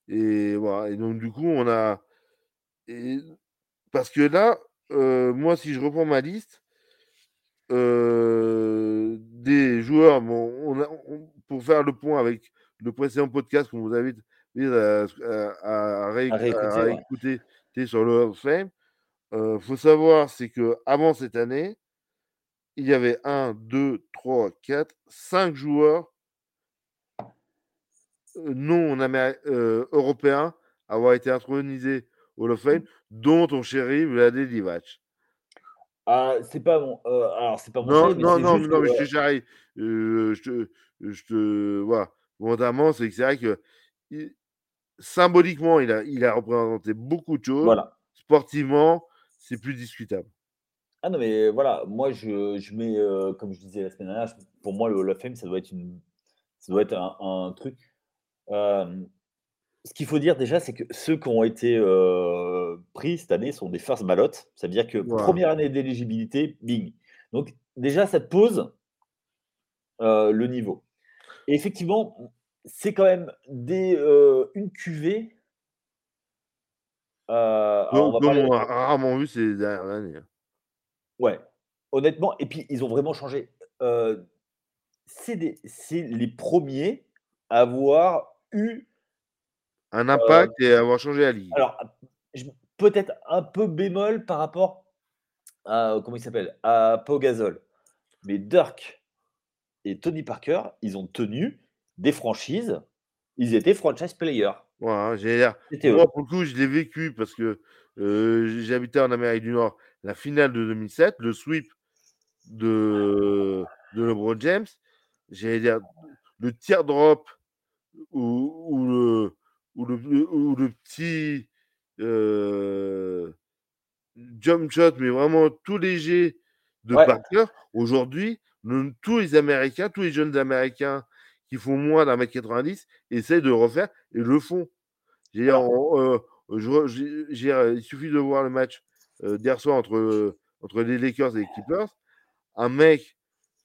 et voilà et donc du coup on a et parce que là, heu, moi si je reprends ma liste, heu, des joueurs, bon on a on pour faire le point avec le précédent podcast qu'on vous invite à à à rééc à réécouter, ouais. réécouter, tu sais sur le Hall of Fame, heu, faut savoir c'est qu'avant cette année, il y avait 1-2-3-4-5 joueurs Heu, non améri heu, européen, avoir été intronisé au Hall of Fame, Mmh. dont ton chéri Vlade Divac. Ah, c'est pas mon heu, alors c'est pas Non, non, non, non, mais je te charrie, heu, je te je te voilà, volontairement, c'est que c'est vrai que symboliquement, il a il a représenté beaucoup de choses. voilà. Sportivement, c'est plus discutable. Ah non, mais voilà, moi je je mets, comme je disais la semaine dernière, pour moi le Hall of Fame, ça doit être une ça doit être un un truc, hem, ce qu'il faut dire déjà, c'est que ceux qui ont été, heu, pris cette année sont des first ballot. Ça veut dire que première année d'éligibilité, bing. Donc déjà ça te pose, heu, le niveau et effectivement, c'est quand même des, une cuvée, alors on va a rarement vu ces dernières années, ouais, honnêtement et puis ils ont vraiment changé, c'est les premiers à avoir eu, Un heu, impact et avoir changé la ligue. alors, peut-être un peu bémol par rapport à, comment il s'appelle? À Pau Gasol. Mais Dirk et Tony Parker, ils ont tenu des franchises, ils étaient franchise players. Voilà, moi, pour le coup, je l'ai vécu parce que, heu, j j'habitais en Amérique du Nord. La finale de 2007, le sweep de de LeBron James, j'allais dire, le teardrop ou ou le ou le ou le petit, heu, jump shot, mais vraiment tout léger de Ouais, Parker. Aujourd'hui, le tous les Américains, tous les jeunes Américains qui font moins d'un mètre 90 essaient de le refaire et le font. Je j'ai, heu, il suffit de voir le match, heu, d'hier soir entre, entre les Lakers et les Clippers. Un mec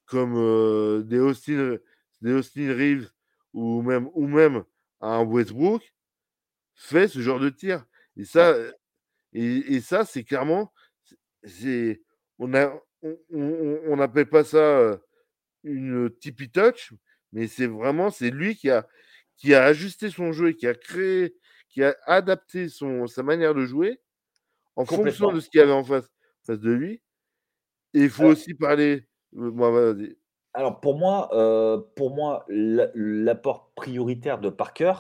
comme, heu, des Austin, des Austin Reeves ou même ou même un Westbrook fait ce genre de tir et ça, et et ça, c'est clairement c'est on a on n'appelle pas ça, une, tippy touch, mais c'est vraiment c'est lui qui a qui a ajusté son jeu et qui a créé, qui a adapté son sa manière de jouer en fonction de ce qu'il y avait en face face de lui. Et il faut aussi parler vas-y. Alors pour moi, heu, pour moi, l'a l'apport prioritaire de Parker,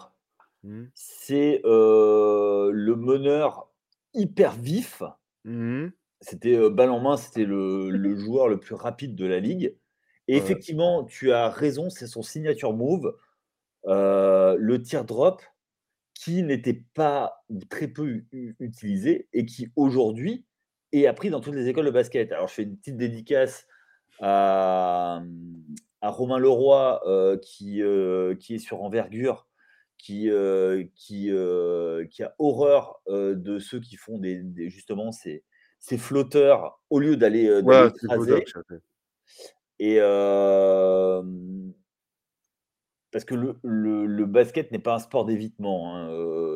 Mmh. c'est, heu, le meneur hyper vif Mmh mh. C'était, heu, balle en main, c'était le le joueur le plus rapide de la ligue et Ouais, effectivement, tu as raison, c'est son signature move, heu, le teardrop qui n'était pas ou très peu utilisé et qui aujourd'hui est appris dans toutes les écoles de basket. Alors je fais une petite dédicace à, Romain Leroy qui, qui est sur envergure, qui, qui, qui a horreur de ceux qui font des, justement ces, ces flotteurs au lieu d'aller ouais, Et parce que le, le, basket n'est pas un sport d'évitement. Hein,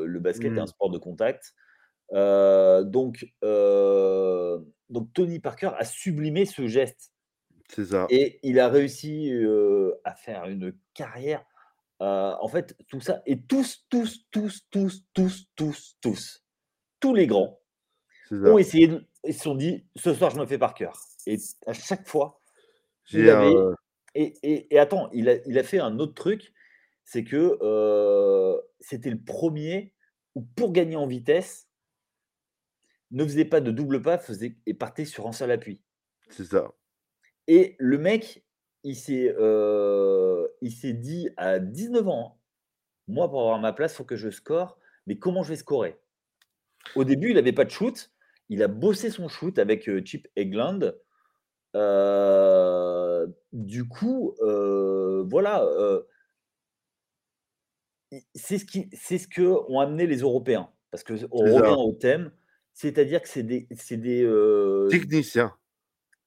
le basket est un mmh. sport de contact. donc, donc Tony Parker a sublimé ce geste. Ça. Et il a réussi à faire une carrière. en fait, tout ça. Et tous, tous, tous, tous, tous, tous, tous, tous les grands ont essayé, de, ils se sont dit, ce soir, je me fais par cœur. Et à chaque fois, il avait, et, attends, il a, fait un autre truc, c'est que c'était le premier où pour gagner en vitesse, ne faisait pas de double pas faisait, et partait sur un seul appui. C'est ça. Et le mec, il s'est, s'est dit à 19 ans, moi pour avoir ma place, il faut que je score, mais comment je vais scorer? Au début, il n'avait pas de shoot, il a bossé son shoot avec Chip Egland. du coup, voilà, c'est ce, qui, c'est ce que ont amené les Européens. Parce qu'on revient au thème, c'est-à-dire que c'est des, c'est des techniciens.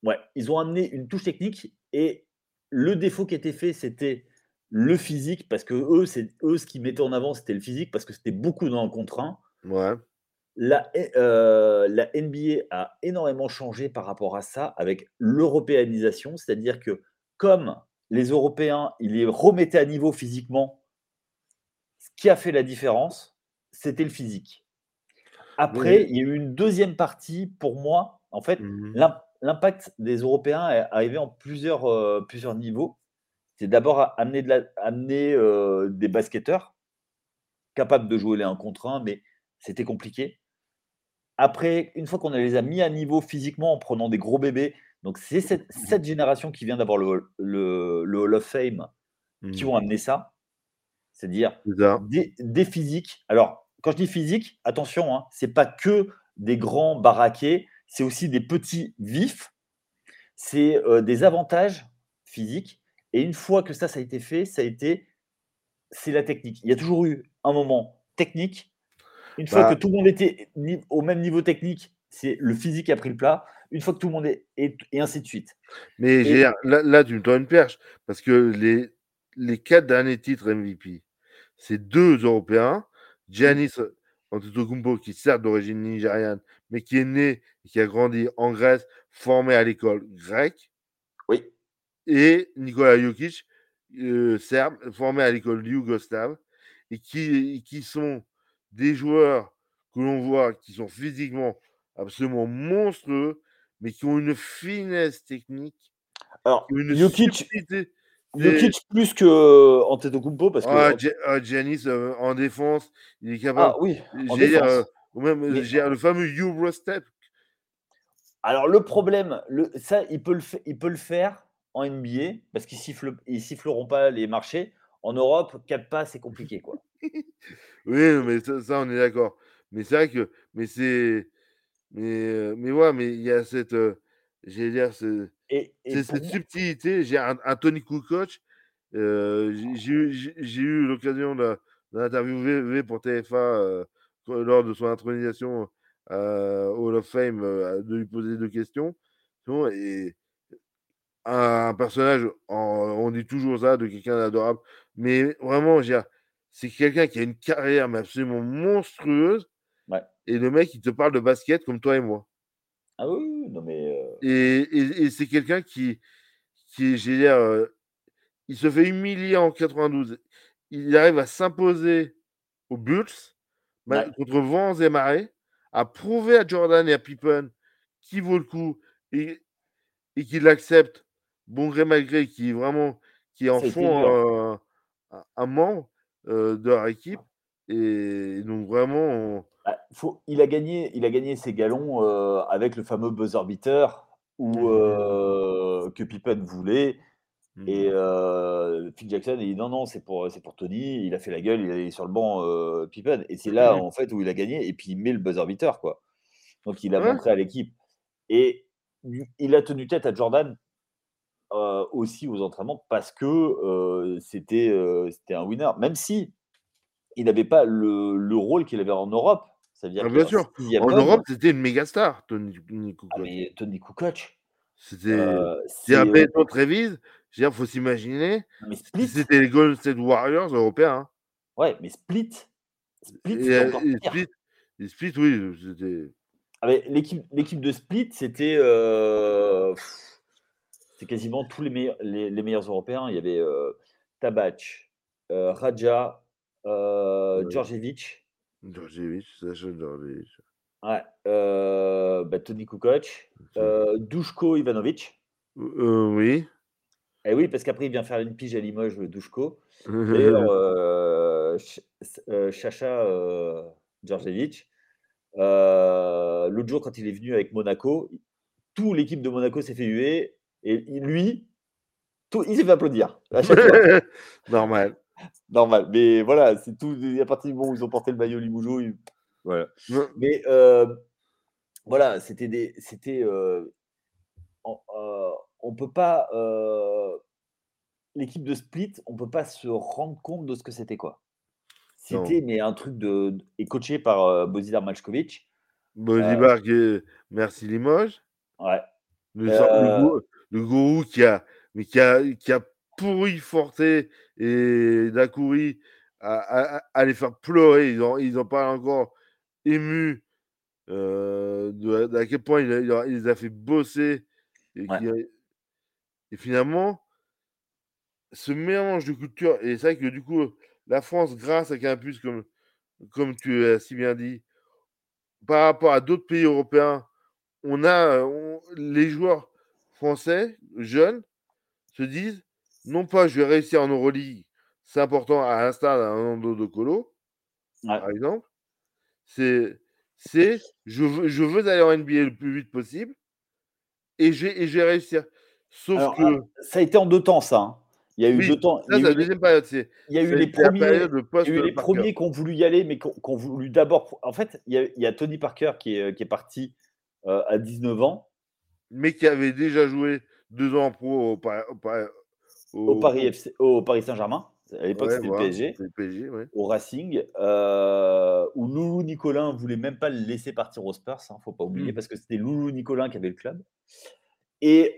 Ouais, ils ont amené une touche technique et le défaut qui était fait, c'était le physique, parce que eux, c'est eux ce qui mettaient en avant, c'était le physique, parce que c'était beaucoup dans le contre Ouais. La, euh, la, NBA a énormément changé par rapport à ça avec l'européanisation, c'est-à-dire que comme les Européens, ils les remettaient à niveau physiquement, ce qui a fait la différence, c'était le physique. Après, il y a eu une deuxième partie pour moi. En fait, mmh l'impact des Européens est arrivé en plusieurs, euh, plusieurs niveaux. C'est d'abord amener, de la, amener euh, des basketteurs capables de jouer les 1 contre 1, mais c'était compliqué. Après, une fois qu'on les a mis à niveau physiquement en prenant des gros bébés, donc c'est cette, génération qui vient d'avoir le, le, Hall of Fame qui mmh. vont amener ça. C'est-à-dire des, physiques. Alors, quand je dis physique, attention, hein, ce n'est pas que des grands baraqués, c'est aussi des petits vifs. C'est euh, des avantages physiques. Et une fois que ça, ça a été fait, ça a été, c'est la technique. Il y a toujours eu un moment technique une fois bah que tout le monde était au même niveau technique, c'est le physique qui a pris le plat. Une fois que tout le monde est. Et, ainsi de suite. Mais là, tu me donnes une perche. Parce que les, les quatre derniers titres MVP, c'est deux Européens. Giannis Antetokounmpo, qui certes d'origine nigériane, mais qui est né et qui a grandi en Grèce, formé à l'école grecque. Oui. Et Nikola Jokic, euh, serbe, formé à l'école yougoslave, et qui, qui sont des joueurs que l'on voit qui sont physiquement absolument monstrueux, mais qui ont une finesse technique. Alors, une Jokic, Jokic plus que euh, Antetokounmpo parce que ah, ah Giannis euh, en défense, il est capable. Ah oui, euh, ou même le fameux Eurostep. Alors le problème, le, ça il peut le, il peut le faire en NBA parce qu'ils sifflent, ils siffleront pas les marchés. En Europe, 4 pas, c'est compliqué quoi. (laughs) Oui, mais ça, on est d'accord. Mais c'est vrai que, mais c'est, mais, mais ouais, mais il y a cette, j'allais dire, c'est, cette subtilité. J'ai un, Tony Kukoc, j'ai eu, l'occasion d'interviewer pour TFA lors de son intronisation au Hall of Fame, de lui poser deux questions. Et un, personnage, on dit toujours ça, de quelqu'un d'adorable, mais vraiment, c'est quelqu'un qui a une carrière mais absolument monstrueuse. Et le mec, il te parle de basket comme toi et moi. Ah oui, non mais. Euh et, c'est quelqu'un qui, qui j'ai dire, euh, il se fait humilier en 92. Il arrive à s'imposer aux Bulls contre vents et marées, à prouver à Jordan et à Pippen qui vaut le coup et, et qu'il l'accepte, bon gré mal gré, qui est vraiment, qui en font un membre de leur équipe. Et donc vraiment. Bah, faut, il, a gagné, il a gagné ses galons avec le fameux buzzer beater où, mmh. que Pippen voulait. Et Mmh. heu, Phil Jackson, il dit: «Non, non, c'est pour, pour Tony». Il a fait la gueule, il est sur le banc, heu, Pippen et c'est là, en fait, où il a gagné et puis il met le buzzer beater, quoi. Donc il a Ouais. montré à l'équipe et il a tenu tête à Jordan, heu, aussi aux entraînements parce que, c'était, un winner. Même si il n'avait pas le le rôle qu'il avait en Europe. C'est-à-dire Ah qu'il est bien sûr, 6e en. Europe, c'était une méga star, Tony Tony Ah Kukoc. mais Tony Kukoc, C'était un Benetton Trevize, je veux dire, faut s'imaginer, c'était les Golden State Warriors européens, hein. Ouais, mais Split Split, Et heu, encore et. Split et Split, oui, c'était Ah l'équipe de Split, c'était, heu, c'était quasiment tous les meilleurs les les meilleurs européens. Il y avait, heu, Radja, heu, Ouais. Djordjevic. Djordjevic, Sasha Djordjevic. Ouais, bah, Tony Kukoc. Heu heu, oui. Et oui, parce qu'après il vient faire une pige à Limoges, Duško. D'ailleurs, heu, Ch s heu, Sacha, heu, Djordjevic, l'autre jour quand il est venu avec Monaco, tout l'équipe de Monaco s'est fait huer et lui, tout il s'est fait applaudir à chaque fois. (laughs) Normal. Normal, mais voilà, c'est tout à partir du moment où ils ont porté le maillot ils voilà. Mais, voilà, c'était des c'était, en on peut pas, heu, l'équipe de Split, on peut pas se rendre compte de ce que c'était, quoi. C'était mais un truc de et coaché par, heu, Bozidar Maljkovic. Heu Bozidar est merci Limoges. Ouais, Le gourou le gourou qui a mais qui a qui a pourri Forte et Daiquiri à à à à les faire pleurer. Ils en parlent encore émus, heu, de d'à quel point il a il a il les a fait bosser et Ouais. Et finalement ce mélange de cultures et c'est vrai que du coup, la France, grâce à Quintus, comme comme tu as si bien dit par rapport à d'autres pays européens, on a, on les joueurs français, jeunes, se disent: «Non pas je vais réussir en Euroleague, c'est important à l'instar d'un Rolando De Colo, Ouais. par exemple. C'est je veux je veux aller en NBA le plus vite possible et je vais réussir». Sauf Alors, ah, que ça a été en 2 temps ça, hein. Il y a eu Oui, 2 temps. Il ça y c'est a eu la les 2e période, c'est il y a eu ça a les été la 1ers période de il y a eu les post-Parker. 1ers qui ont voulu y aller, mais qui ont voulu d'abord en fait, il y a il y a Tony Parker qui est, heu, qui est parti, heu, à 19 ans. Mais qui avait déjà joué 2 ans en pro au au Pa Au au Paris Saint-Germain. À l'époque, Ouais, c'était le PSG, c'est le PSG, ouais. au Racing, heu, où Loulou Nicolin voulait même pas le laisser partir aux Spurs, hein, faut pas Mmh oublier, mh. parce que c'était Loulou Nicolin qui avait le club et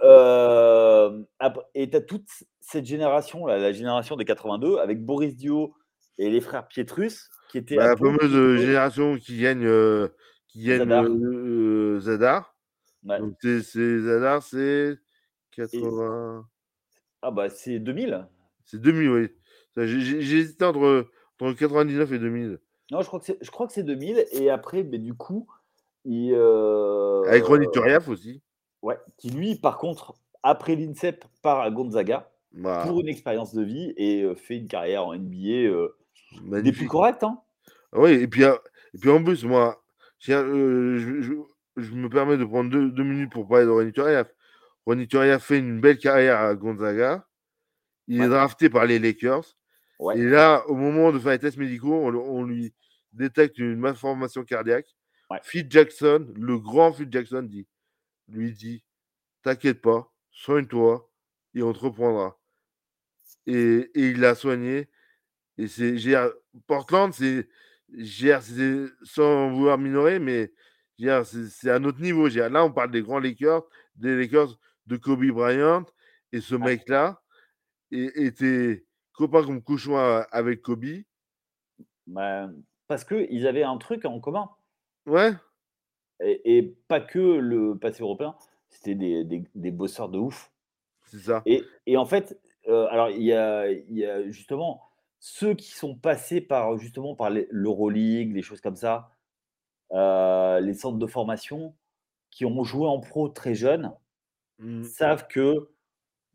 et tu as toute cette génération-là, la génération des 82 avec Boris Diaw et les frères Pietrus qui étaient Bah, la fameuse, jouaient génération qui gagne, heu, qui gagne Zadar. Ouais. Donc c'est Zadar, c'est Et 80 Ah bah, c'est 2000. C'est 2000, oui. J'ai hésité entre entre 99 et 2000. Non, je crois que c'est je crois que c'est 2000 et après, beh, du coup, il, Avec Ronny Turiaf aussi. Ouais, qui lui, par contre, après l'INSEP, part à Gonzaga pour Bah une expérience de vie et heu, fait une carrière en NBA, heu, des plus correctes, hein. Oui et puis, heu, et puis en plus, moi, heu, je je je me permets de prendre 2- 2 minutes pour parler de Ronny Turiaf. Ronny Turiaf fait une belle carrière à Gonzaga. Il est drafté par les Lakers Ouais. et là, au moment de faire les tests médicaux, on lui détecte une malformation cardiaque. Ouais. Phil Jackson, le grand Phil Jackson dit lui dit: «T'inquiète pas, soigne-toi et on te reprendra» et et il l'a soigné et c'est Portland, c'est sans vouloir minorer, mais c'est un autre niveau. Là, on parle des grands Lakers, des Lakers de Kobe Bryant et ce Ouais. mec-là était copain comme cochon a avec Kobe. Bah, parce qu'ils avaient un truc en commun. Ouais. Et et pas que le passé européen, c'était des des des bosseurs de ouf C'est ça. et et en fait, heu, alors il y a y a justement ceux qui sont passés par, justement, par l'Euroleague, des choses comme ça, heu, les centres de formation qui ont joué en pro très jeunes, Mmh. savent que,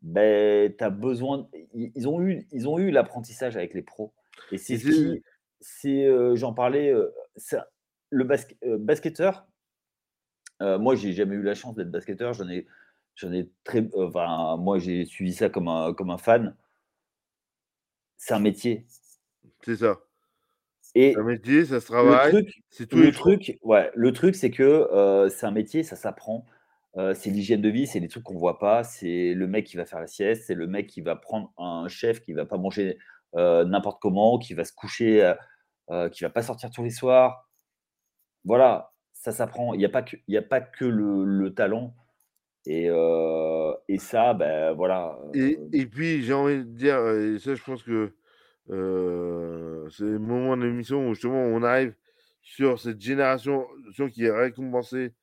beh, tu as besoin ils ont eu ils ont eu l'apprentissage avec les pros et c'est ce c'est qui c'est, heu, j'en parlais, ça le basque basketteur Heu, moi, j'ai jamais eu la chance d'être basketteur, j'en ai J'en ai très enfin, moi, j'ai suivi ça comme un comme un fan. C'est un métier. C'est ça. C'est un Et métier, ça se le travaille, truc c'est les le truc ouais, le truc, c'est que, heu, c'est un métier, ça s'apprend. Heu, c'est l'hygiène de vie, c'est des trucs qu'on voit pas. C'est le mec qui va faire la sieste, c'est le mec qui va prendre un chef qui va pas manger, heu, n'importe comment, qui va se coucher, qui va pas sortir tous les soirs. Voilà, ça s'apprend. Il y a pas que y a pas que le le talent et heu et ça, bah, voilà, Et heu et puis j'ai envie de dire, heu et ça je pense que, c'est le moment de l'émission où justement on arrive sur cette génération qui est récompensée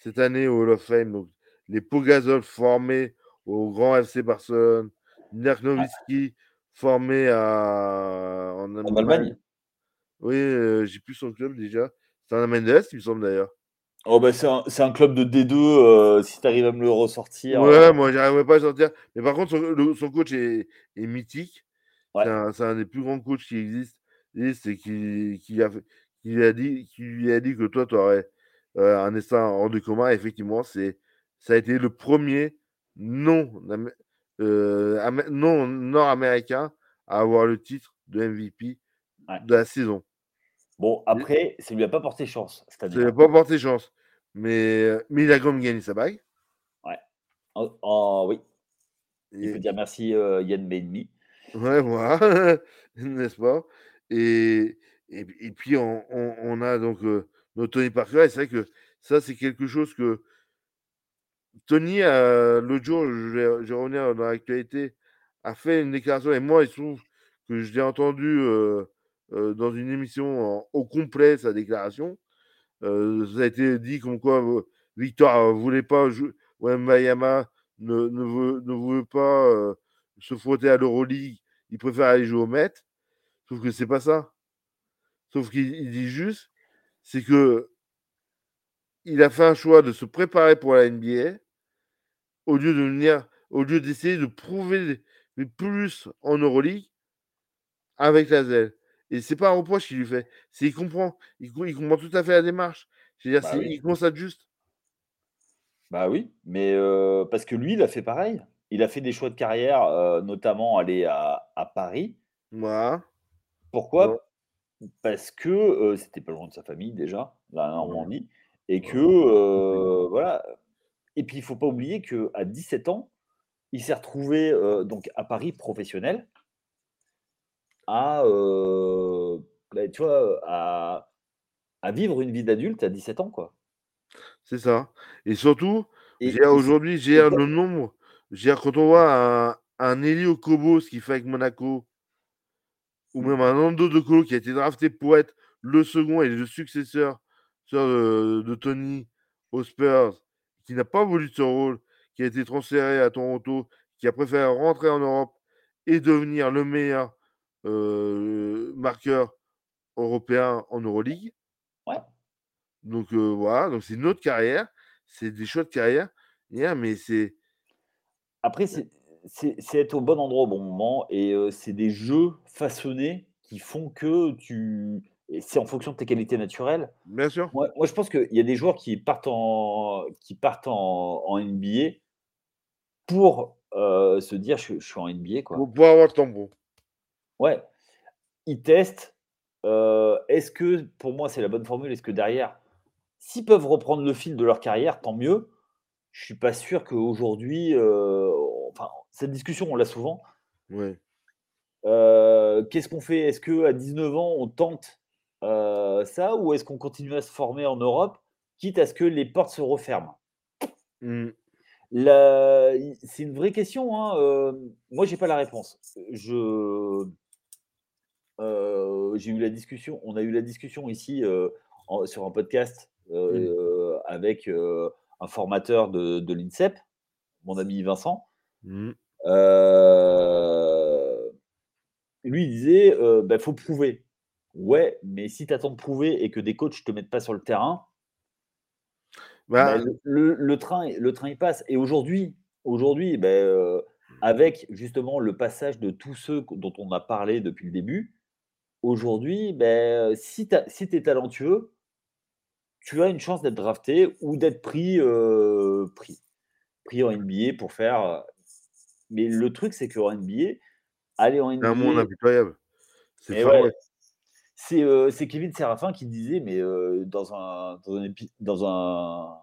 cette année au Hall of Fame, donc les Pau Gasol formés au grand FC Barcelone, Ouais. Nowitzki formé à en En Allemagne. Oui, j'ai plus son club déjà. C'est de l'Est, il me semble d'ailleurs. Oh bah, c'est un c'est un club de D2, heu, si tu arrives à me le ressortir, Ouais, heu moi j'arriverai pas à sortir, mais par contre son le son coach est est mythique. C'est Ouais. un c'est un des plus grands coachs qui existent et c'est qui qui a qui lui a dit qui lui a dit que toi tu aurais, heu, un destin hors du commun. Effectivement, c'est ça a été le 1er non non nord-américain à avoir le titre de MVP Ouais. de la saison. Bon, après, ça lui a pas porté chance Ça lui a pas porté chance, mais il a quand même gagné sa bague. Ouais. En en oui. Il faut dire merci, Ian Mahinmi. Ouais, voilà, (laughs) n'est-ce pas? Et et puis on on on a donc, notre Tony Parker et c'est vrai que ça, c'est quelque chose que Tony, l'autre jour, je vais je vais revenir dans l'actualité, a fait une déclaration et moi, il se trouve que je l'ai entendu, dans une émission au complet sa déclaration. Ça a été dit comme quoi, Victor voulait pas jou Wembanyama ne ne veut ne veut pas, se frotter à l'Euroleague, il préfère aller jouer au Met. Sauf que c'est pas ça. Sauf qu'il il dit juste, c'est que il a fait un choix de se préparer pour la NBA au lieu de venir au lieu d'essayer de prouver plus en Euroleague avec l'Asvel et c'est pas un reproche qu'il lui fait, c'est il comprend, il com il comprend tout à fait la démarche. Je veux dire, Bah c'est oui. il constate juste. Bah oui, mais parce que lui, il a fait pareil. Il a fait des choix de carrière, notamment aller à à Paris. Bon. Pourquoi? Parce que, heu, c'était pas loin de sa famille déjà, la Ouais. Normandie et que, Voilà. et puis il faut pas oublier qu'à 17 ans, il s'est retrouvé, donc à Paris professionnel à, tu vois, à à vivre une vie d'adulte à 17 ans, quoi. C'est ça et surtout, aujourd'hui, comme le nombre quand on voit un un Elie Okobo, ce qu'il fait avec Monaco ou Mmh. même un Nando De Colo qui a été drafté pour être le second et le successeur seur de de Tony aux Spurs, qui n'a pas voulu de ce rôle, qui a été transféré à Toronto, qui a préféré rentrer en Europe et devenir le meilleur, marqueur européen en Euroleague. Ouais. Donc voilà, donc c'est une autre carrière, c'est des choix de carrière, mais c'est Après, c'est être au bon endroit au bon moment et c'est des jeux façonnés qui font que tu c'est en fonction de tes qualités naturelles. Bien sûr. Moi moi, je pense qu'il y a des joueurs qui partent en qui partent en en NBA pour, se dire: «Je suis je suis en NBA, quoi». Pour avoir le tampon. Ouais, ils testent, heu, est-ce que pour moi, c'est la bonne formule, est-ce que derrière, s'ils peuvent reprendre le fil de leur carrière, tant mieux. Je suis pas sûr qu'aujourd'hui, heu, enfin, cette discussion, on l'a souvent. Ouais. Heu, qu'est-ce qu'on fait? Est-ce qu'à 19 ans, on tente, ça ou est-ce qu'on continue à se former en Europe, quitte à ce que les portes se referment? Mmh. La c'est une vraie question, hein, hem, moi, j'ai pas la réponse. Je j'ai eu la discussion on a eu la discussion ici, en sur un podcast, Mmh. avec, un formateur de de l'INSEP, mon ami Vincent. Mmh. Lui, il disait, heu: «Bah, faut prouver». Ouais, mais si tu attends de prouver et que des coachs te mettent pas sur le terrain bah, Bah le le le train le train, il passe et aujourd'hui aujourd'hui, heu, avec justement le passage de tous ceux dont on a parlé depuis le début, aujourd'hui, heu, si tu si es talentueux tu as une chance d'être drafté ou d'être pris, pris pris en NBA pour faire. Mais le truc, c'est qu'en NBA, aller en NBA. Un monde impitoyable. C'est ouais, c'est Kevin Serafin qui disait, mais dans, un, dans, un, dans, un,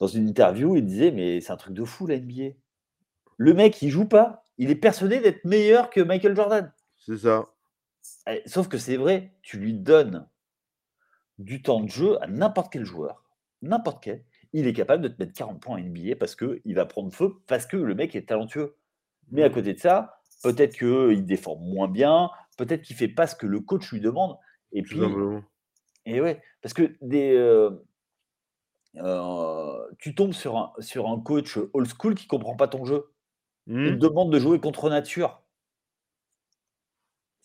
dans une interview, il disait, mais c'est un truc de fou la NBA. Le mec, il joue pas. Il est persuadé d'être meilleur que Michael Jordan. C'est ça. Eh, sauf que c'est vrai, tu lui donnes du temps de jeu à n'importe quel joueur, n'importe quel, il est capable de te mettre 40 points en NBA parce qu'il va prendre feu, parce que le mec est talentueux. Mais à mmh. côté de ça, peut-être qu'il défend moins bien, peut-être qu'il fait pas ce que le coach lui demande. Et puis, et ouais, parce que des, euh, euh, tu tombes sur un, sur un coach old school qui comprend pas ton jeu. Il te mmh. demande de jouer contre nature.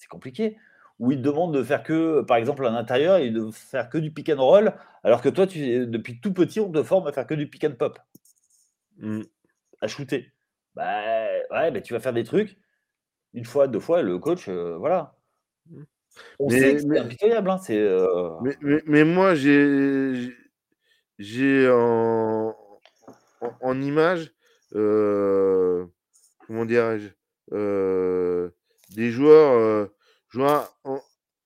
C'est compliqué où il te demande de faire que, par exemple, à l'intérieur, et de faire que du pick and roll, alors que toi, tu, depuis tout petit, on te forme à faire que du pick and pop. Mmh. À shooter. Bah ouais, bah, tu vas faire des trucs. Une fois, deux fois, le coach, euh, voilà. Mmh. On sait que c'est impitoyable. Hein, euh mais, mais, moi, j'ai j'ai en, en, image, euh, comment dirais-je, des joueurs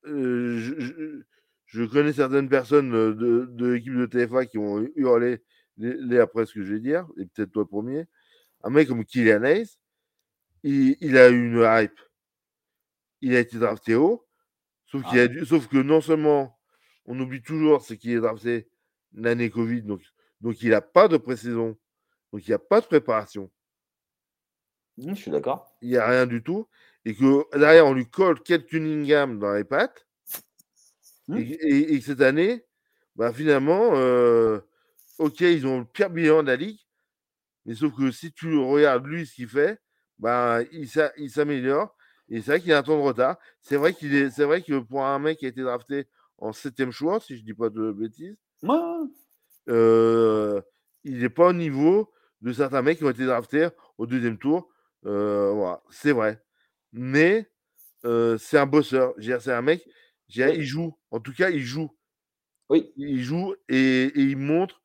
je, connais certaines personnes de, l'équipe de TFA qui ont hurlé les, après ce que je vais dire, et peut-être toi le premier. Un mec comme Kylian Hayes, il, a eu une hype. Il a été drafté haut, sauf, qu'il a ah. sauf que non seulement on oublie toujours ce qui est drafté l'année Covid, donc, donc il n'a pas de pré-saison, donc il n'y a pas de préparation. Mmh, je suis d'accord. Il n'y a rien du tout et que derrière, on lui colle Kate Cunningham dans les pattes, mmh. et, cette année, bah, finalement, euh, ok, ils ont le pire bilan de la ligue, mais sauf que si tu regardes lui ce qu'il fait, bah, il, s'améliore. Et c'est vrai qu'il a un temps de retard. C'est vrai qu'il est, c'est vrai que pour un mec qui a été drafté en septième choix, si je dis pas de bêtises, euh, il n'est pas au niveau de certains mecs qui ont été draftés au deuxième tour. Euh, voilà, c'est vrai mais c'est un bosseur. C'est un mec, il joue. En tout cas, il joue. Oui. Il joue et, il montre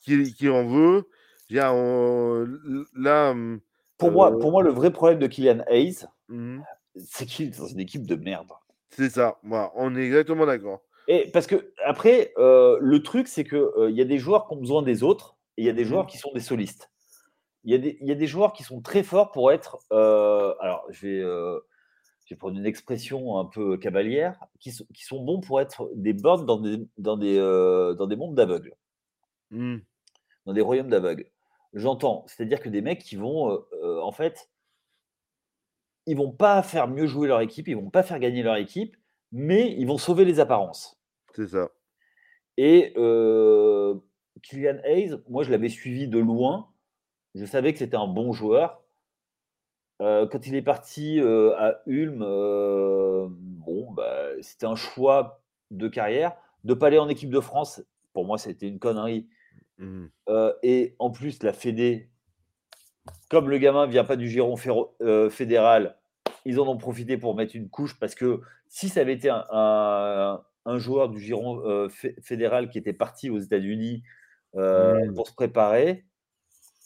qu'il en veut. là, mmh, pour, moi, pour moi, le vrai problème de Kylian Hayes, mmh c'est qu'il est dans une équipe de merde. C'est ça. on est exactement d'accord. Et parce que après, le truc, c'est qu'il il y a des joueurs qui ont besoin des autres et il y a des mmh joueurs qui sont des solistes il y, a des, il y, a des, joueurs qui sont très forts pour être. Euh, alors, je vais, euh, je vais, prendre une expression un peu cavalière, qui, qui sont bons pour être des birds dans des, dans des, euh, dans des mondes d'aveugles. Mmh. Dans des royaumes d'aveugles. J'entends. C'est-à-dire que des mecs qui vont, en fait, ils vont pas faire mieux jouer leur équipe, ils vont pas faire gagner leur équipe, mais ils vont sauver les apparences. C'est ça. Et Kylian Hayes, moi, je l'avais suivi de loin je savais que c'était un bon joueur. Euh, quand il est parti euh, à Ulm, euh, bon, bah, c'était un choix de carrière. De ne pas aller en équipe de France, pour moi, c'était une connerie. Mmh. et en plus, la Fédé, comme le gamin ne vient pas du giron fédéral, ils en ont profité pour mettre une couche parce que si ça avait été un, joueur du giron fédéral qui était parti aux États-Unis mmh. pour se préparer,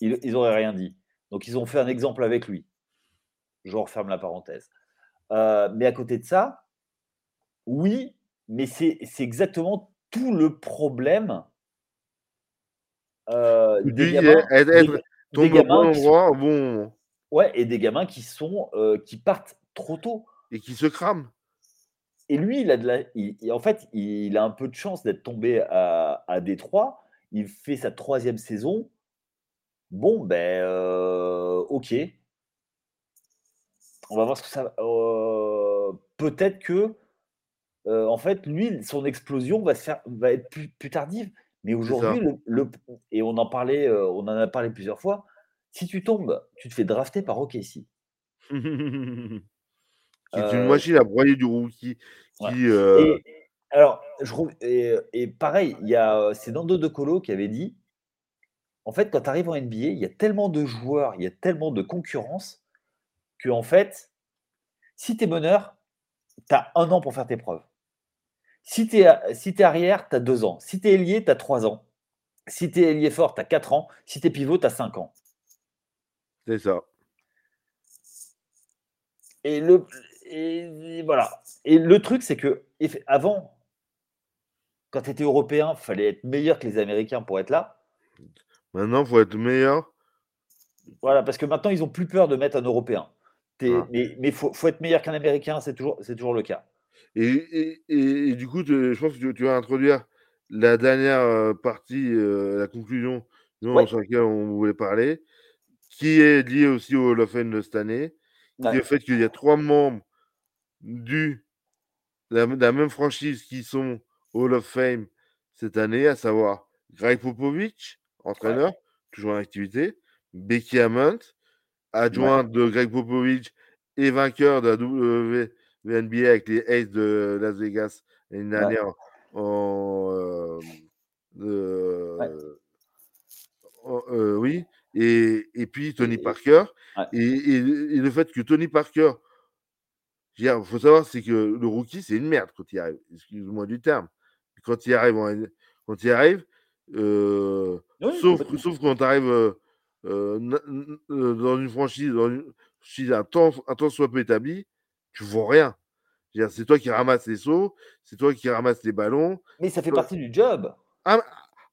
ils, ils rien dit. Donc, ils ont fait un exemple avec lui. Je referme la parenthèse. Euh, mais à côté de ça, oui, mais c'est exactement tout le problème euh, des gamins, bon. Ouais, et des gamins qui sont euh, qui partent trop tôt et qui se crament. Et lui, il a de la, en fait, il a un peu de chance d'être tombé à, à Détroit. Il fait sa troisième saison. Bon, ben, ok. On va voir ce que ça. Peut-être que, en fait, lui, son explosion va se faire, va être plus, tardive. Mais aujourd'hui, le, et on en parlait, on en a parlé plusieurs fois. Si tu tombes, tu te fais drafter par OKC. (laughs) C'est une machine à broyer du rookie. Qui, alors, je, et, et pareil, il y a c'est Nando De Colo qui avait dit en fait, quand tu arrives en NBA, il y a tellement de joueurs, il y a tellement de concurrence que, en fait, si tu es meneur, tu as un an pour faire tes preuves. Si tu es, si arrière, tu as deux ans. Si tu es ailier, tu as trois ans. Si tu es ailier fort, tu as 4 ans. Si tu es pivot, tu as 5 ans. C'est ça. Et le, et voilà. Et le truc, c'est que avant, quand tu étais européen, il fallait être meilleur que les Américains pour être là. Maintenant, il faut être meilleur. Voilà, parce que maintenant, ils ont plus peur de mettre un Européen. Ah. Mais il faut, faut, être meilleur qu'un Américain, c'est toujours, toujours le cas. Et, et, du coup, je pense que tu, vas introduire la dernière euh, partie, euh, la conclusion sur laquelle on voulait parler, qui est liée aussi au Hall of Fame de cette année, qui est le fait qu'il y a trois membres du, de la, même franchise qui sont au Hall of Fame cette année, à savoir Greg Popovich, entraîneur, toujours en activité, Becky Hammond, adjoint de Greg Popovich et vainqueur de la WNBA avec les Aces de Las Vegas l'année dernière en, euh, euh, oui, et, et, puis Tony Parker. Et, et, le fait que Tony Parker, il faut savoir, c'est que le rookie, c'est une merde quand il arrive, excuse-moi du terme. Quand il arrive, quand il arrive, euh, sauf, sauf, quand tu arrives euh, dans une franchise, dans une franchise un temps, un temps soit peu établi, tu vois rien. C'est toi qui ramasses les sauts, c'est toi qui ramasses les ballons. Mais ça fait partie du job. Ah,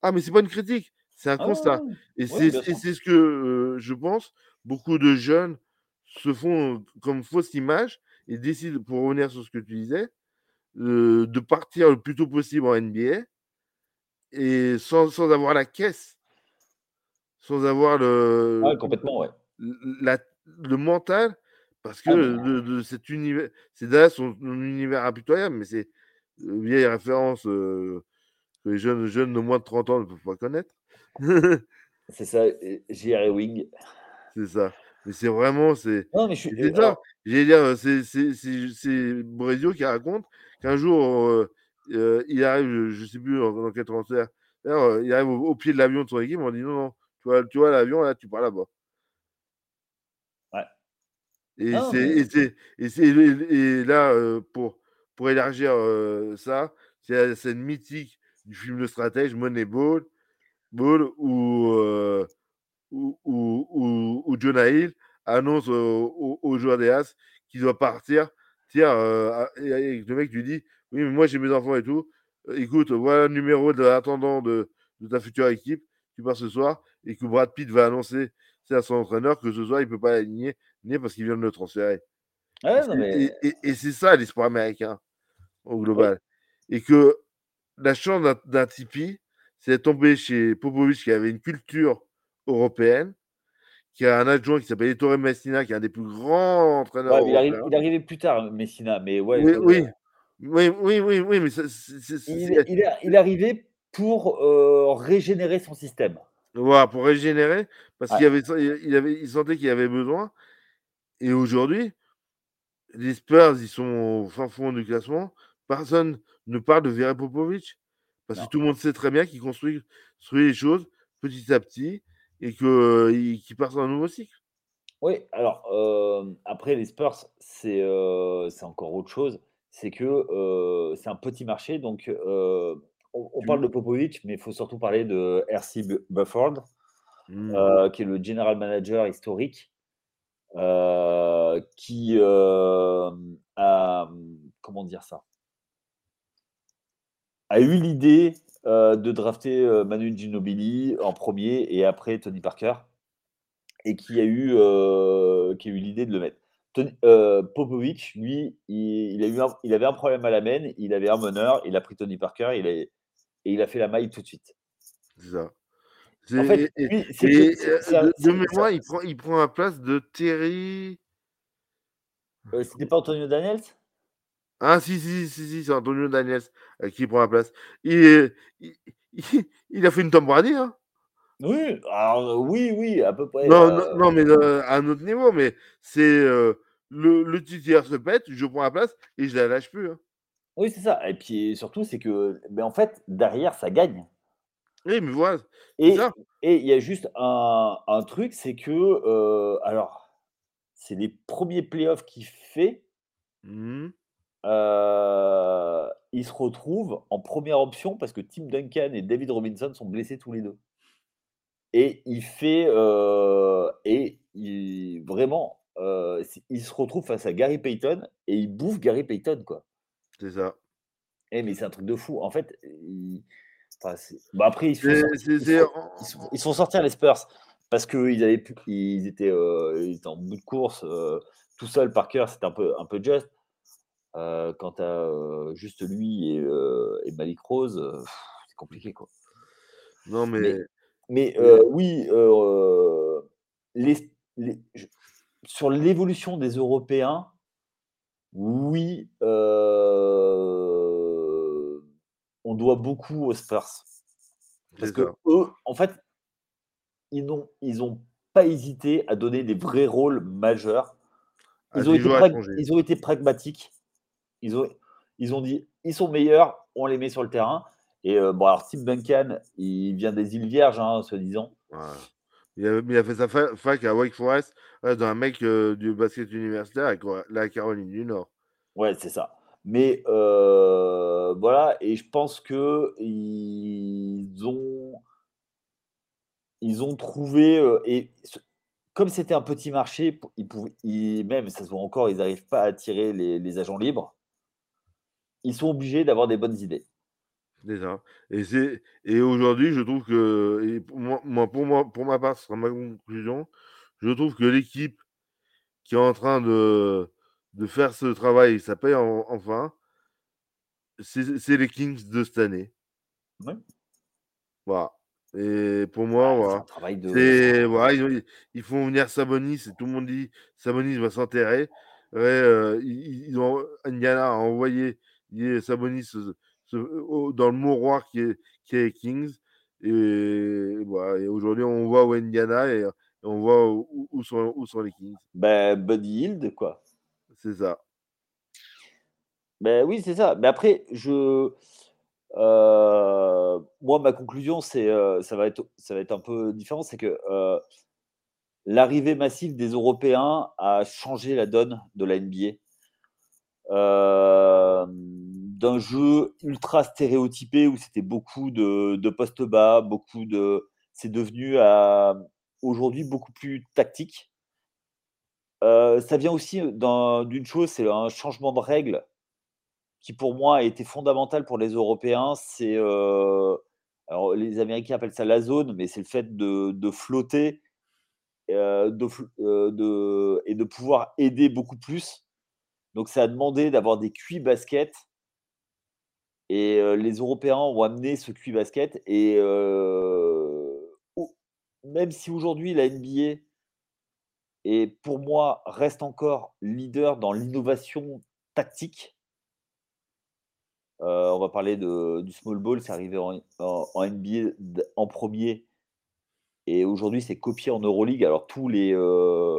ah mais c'est pas une critique, c'est un ah constat. Et c'est ce que euh, je pense, beaucoup de jeunes se font comme fausse image et décident, pour revenir sur ce que tu disais, de partir le plus tôt possible en NBA et sans, sans avoir la caisse sans avoir le, complètement, ouais. le mental, parce que ah, de, cet univers, c'est d'ailleurs son, univers impitoyable, mais c'est une vieille référence que les jeunes, jeunes de moins de 30 ans ne peuvent pas connaître. (laughs) c'est ça, J.R. Wing. C'est ça. Mais c'est vraiment, c'est. Non, mais je suis. C'est. J'allais dire, c'est Brezio qui raconte qu'un jour, il arrive, je ne sais plus dans quel transfert, il arrive au, pied de l'avion de son équipe, on dit non, non, tu vois, tu vois l'avion, là, tu pars là-bas. Ouais. Et, c'est, et, là, euh, pour, pour élargir euh, ça, c'est la scène mythique du film de stratège Moneyball, Ball, où, euh, où, où, où, Jonah Hill annonce aux au, joueur des As qu'il doit partir. Tiens, et le mec lui dit Oui, mais moi j'ai mes enfants et tout. Écoute, voilà le numéro de l'attendant de, de ta future équipe. Tu pars ce soir et que Brad Pitt va annoncer à son entraîneur que ce soir, il ne peut pas l'aligner parce qu'il vient de le transférer. et, c'est ça l'espoir américain au global. Et que la chance d'un Tipeee, c'est d'être tombé chez Popovic qui avait une culture européenne, qui a un adjoint qui s'appelle Ettore Messina, qui est un des plus grands entraîneurs. il, arrive, il, arrivait plus tard, Messina, mais ouais. Oui, oui, oui, oui, oui, mais il, il, est, arrivé pour euh, régénérer son système. Voilà, pour régénérer, parce qu'il avait, il avait, il sentait qu'il avait besoin. Et aujourd'hui, les Spurs, ils sont au fin fond du classement. Personne ne parle de Vera Popovic. Parce que tout le monde sait très bien qu'il construit, les choses petit à petit et qu'il euh, part sur un nouveau cycle. Oui, alors euh, après les Spurs, c'est euh, encore autre chose. C'est que c'est un petit marché, donc on, parle de Popovic, mais il faut surtout parler de R.C. Bufford, mmh. euh, qui est le general manager historique, euh, qui euh, a, comment dire ça, a eu l'idée de drafter Manu Ginobili en premier et après Tony Parker, et qui a eu, qui a eu l'idée de le mettre. Popovic, lui, il, a eu il avait un problème à la main, il avait un meneur, il a pris Tony Parker, il a, et il a fait la maille tout de suite. C'est ça. En fait, de mémoire, il prend, il prend la place de Terry. Euh, C'était pas Antonio Daniels? Ah, si, si, si, si, c'est Antonio Daniels euh, qui prend la place. Il, il, (laughs) il, a fait une Tom Brady, hein? Oui, alors, oui, oui, à peu près. Non, euh... non, mais euh, à un autre niveau, mais c'est euh, le, le titulaire se pète, je prends la place et je la lâche plus. Hein. Oui, c'est ça. Et puis surtout, c'est que, ben, en fait, derrière, ça gagne. Oui, mais voilà. Et il y a juste un, un truc, c'est que, euh, alors, c'est les premiers playoffs qu'il fait. Mmh il se retrouve en première option parce que Tim Duncan et David Robinson sont blessés tous les deux. Et il fait, et il vraiment, il se retrouve face à Gary Payton et il bouffe Gary Payton, quoi. C'est ça. Eh, mais c'est un truc de fou. En fait, bah, après, ils sont, sortis, sortis à les Spurs parce qu'ils avaient ils étaient, ils étaient en bout de course tout seul par cœur, c'était un peu, un peu juste. quant à juste lui et, et Malik Rose, c'est compliqué quoi. Non mais. Mais, oui, les, sur l'évolution des Européens, oui, on doit beaucoup aux Spurs. Parce que eux, en fait, ils n'ont ils ont pas hésité à donner des vrais rôles majeurs. Ils, ont été, ils ont été, pragmatiques. Ils ont, ils ont dit ils sont meilleurs, on les met sur le terrain. Et euh, bon, alors Tim Duncan, il vient des îles Vierges, hein, soi-disant. Il, a, fait sa fac à Wake Forest, dans un mec euh, du basket universitaire la Caroline du Nord. Ouais, c'est ça. Mais euh, voilà, et je pense que ils ont, ils ont trouvé et comme c'était un petit marché, ils pouvaient, même ça se voit encore, ils n'arrivent pas à attirer les, les, agents libres. Ils sont obligés d'avoir des bonnes idées. Déjà. Et, c'est, et aujourd'hui, je trouve que, et pour, moi, pour, moi, pour ma part, ce sera ma conclusion, je trouve que l'équipe qui est en train de, de faire ce travail, ça paye enfin, c'est, les Kings de cette année. Ouais. Voilà. Et pour moi, voilà. C'est, voilà, ils, font venir Sabonis et tout le monde dit Sabonis va s'enterrer. Euh, ils, ont, Indiana a envoyé Sabonis dans le mouroir qui est, qui est Kings. Et, voilà, et aujourd'hui, on voit où Indiana et, on voit où, sont, où sont les Kings. Ben, Buddy Hield, quoi. C'est ça. Ben oui, c'est ça. Mais après, je. Euh, moi, ma conclusion, c'est, euh, ça, va être, ça va être un peu différent, c'est que euh, l'arrivée massive des Européens a changé la donne de la NBA. D'un jeu ultra stéréotypé où c'était beaucoup de, de postes bas, beaucoup de, c'est devenu aujourd'hui beaucoup plus tactique. ça vient aussi d'une chose, c'est un changement de règles qui pour moi a été fondamental pour les Européens, c'est euh, les Américains appellent ça la zone, mais c'est le fait de, flotter euh, euh, et de pouvoir aider beaucoup plus. Donc ça a demandé d'avoir des cuits basket. Et les Européens ont amené ce cuit basket. Et même si aujourd'hui la NBA pour moi reste encore leader dans l'innovation tactique, on va parler de, du small ball, c'est arrivé en, NBA en premier. Et aujourd'hui, c'est copié en Euroleague. Alors, tous les, euh,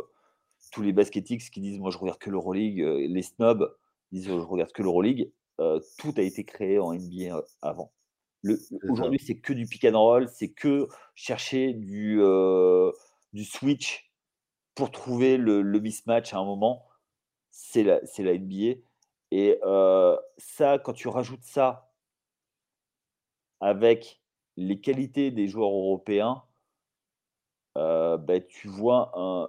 les qui disent Moi, je regarde que l'Euroleague, les snobs disent Je regarde que l'Euroleague. Tout a été créé en NBA avant. Aujourd'hui, c'est que du pick and roll, c'est que chercher du, du switch pour trouver le, le, mismatch à un moment. C'est la, la NBA. Et ça, quand tu rajoutes ça avec les qualités des joueurs européens, bah, tu vois un,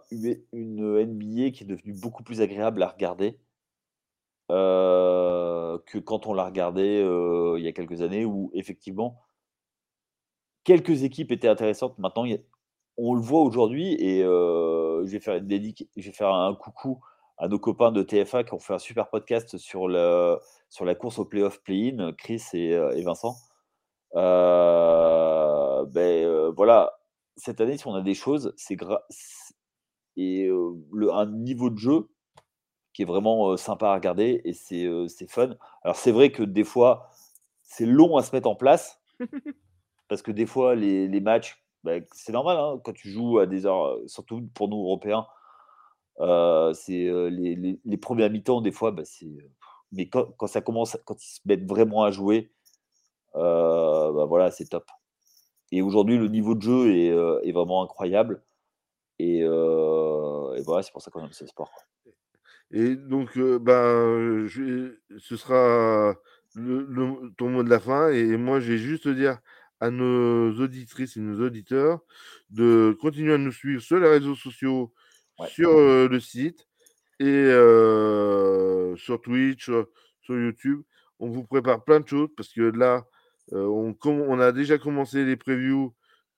une NBA qui est devenue beaucoup plus agréable à regarder que quand on l'a regardé il y a quelques années où effectivement quelques équipes étaient intéressantes. Maintenant, on le voit aujourd'hui et je vais faire je vais faire un coucou à nos copains de TFA qui ont fait un super podcast sur, le, sur la course au playoff play-in, Chris et, euh, Vincent. Euh, ben, euh, voilà, cette année, si on a des choses, c'est et le, un niveau de jeu qui est vraiment sympa à regarder et c'est fun. Alors c'est vrai que des fois, c'est long à se mettre en place (laughs) parce que des fois, les, les matchs, ben, c'est normal hein, quand tu joues à des heures, surtout pour nous Européens, c'est les, les, premières mi-temps, des fois, bah, c'est. Mais quand, quand, ça commence, quand ils se mettent vraiment à jouer, bah, voilà, c'est top. Et aujourd'hui, le niveau de jeu est, est vraiment incroyable. Et, et voilà, c'est pour ça qu'on aime ce sport. Et donc, euh, ben, je ce sera le le ton mot de la fin et moi, je vais juste dire à nos auditrices et nos auditeurs de continuer à nous suivre sur les réseaux sociaux, Ouais. sur, le site et sur Twitch, sur sur YouTube. On vous prépare plein de choses parce que là, on on a déjà commencé les previews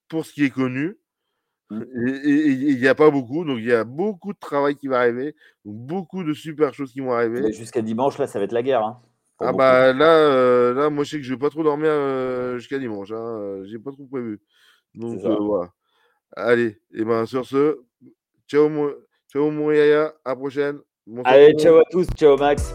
pour ce qui est connu Mmh. et et et il y a pas beaucoup, donc il y a beaucoup de travail qui va arriver, beaucoup de super choses qui vont arriver. jusqu'à dimanche, là, ça va être la guerre, hein, Ah beaucoup. bah, là, heu, là, moi, je sais que je vais pas trop dormir, heu, jusqu'à dimanche, hein, heu, j'ai pas trop prévu. Donc, voilà. Allez et ben, sur ce, ciao mon ciao mon yaya, à la prochaine. Allez, le ciao à tous, ciao Max.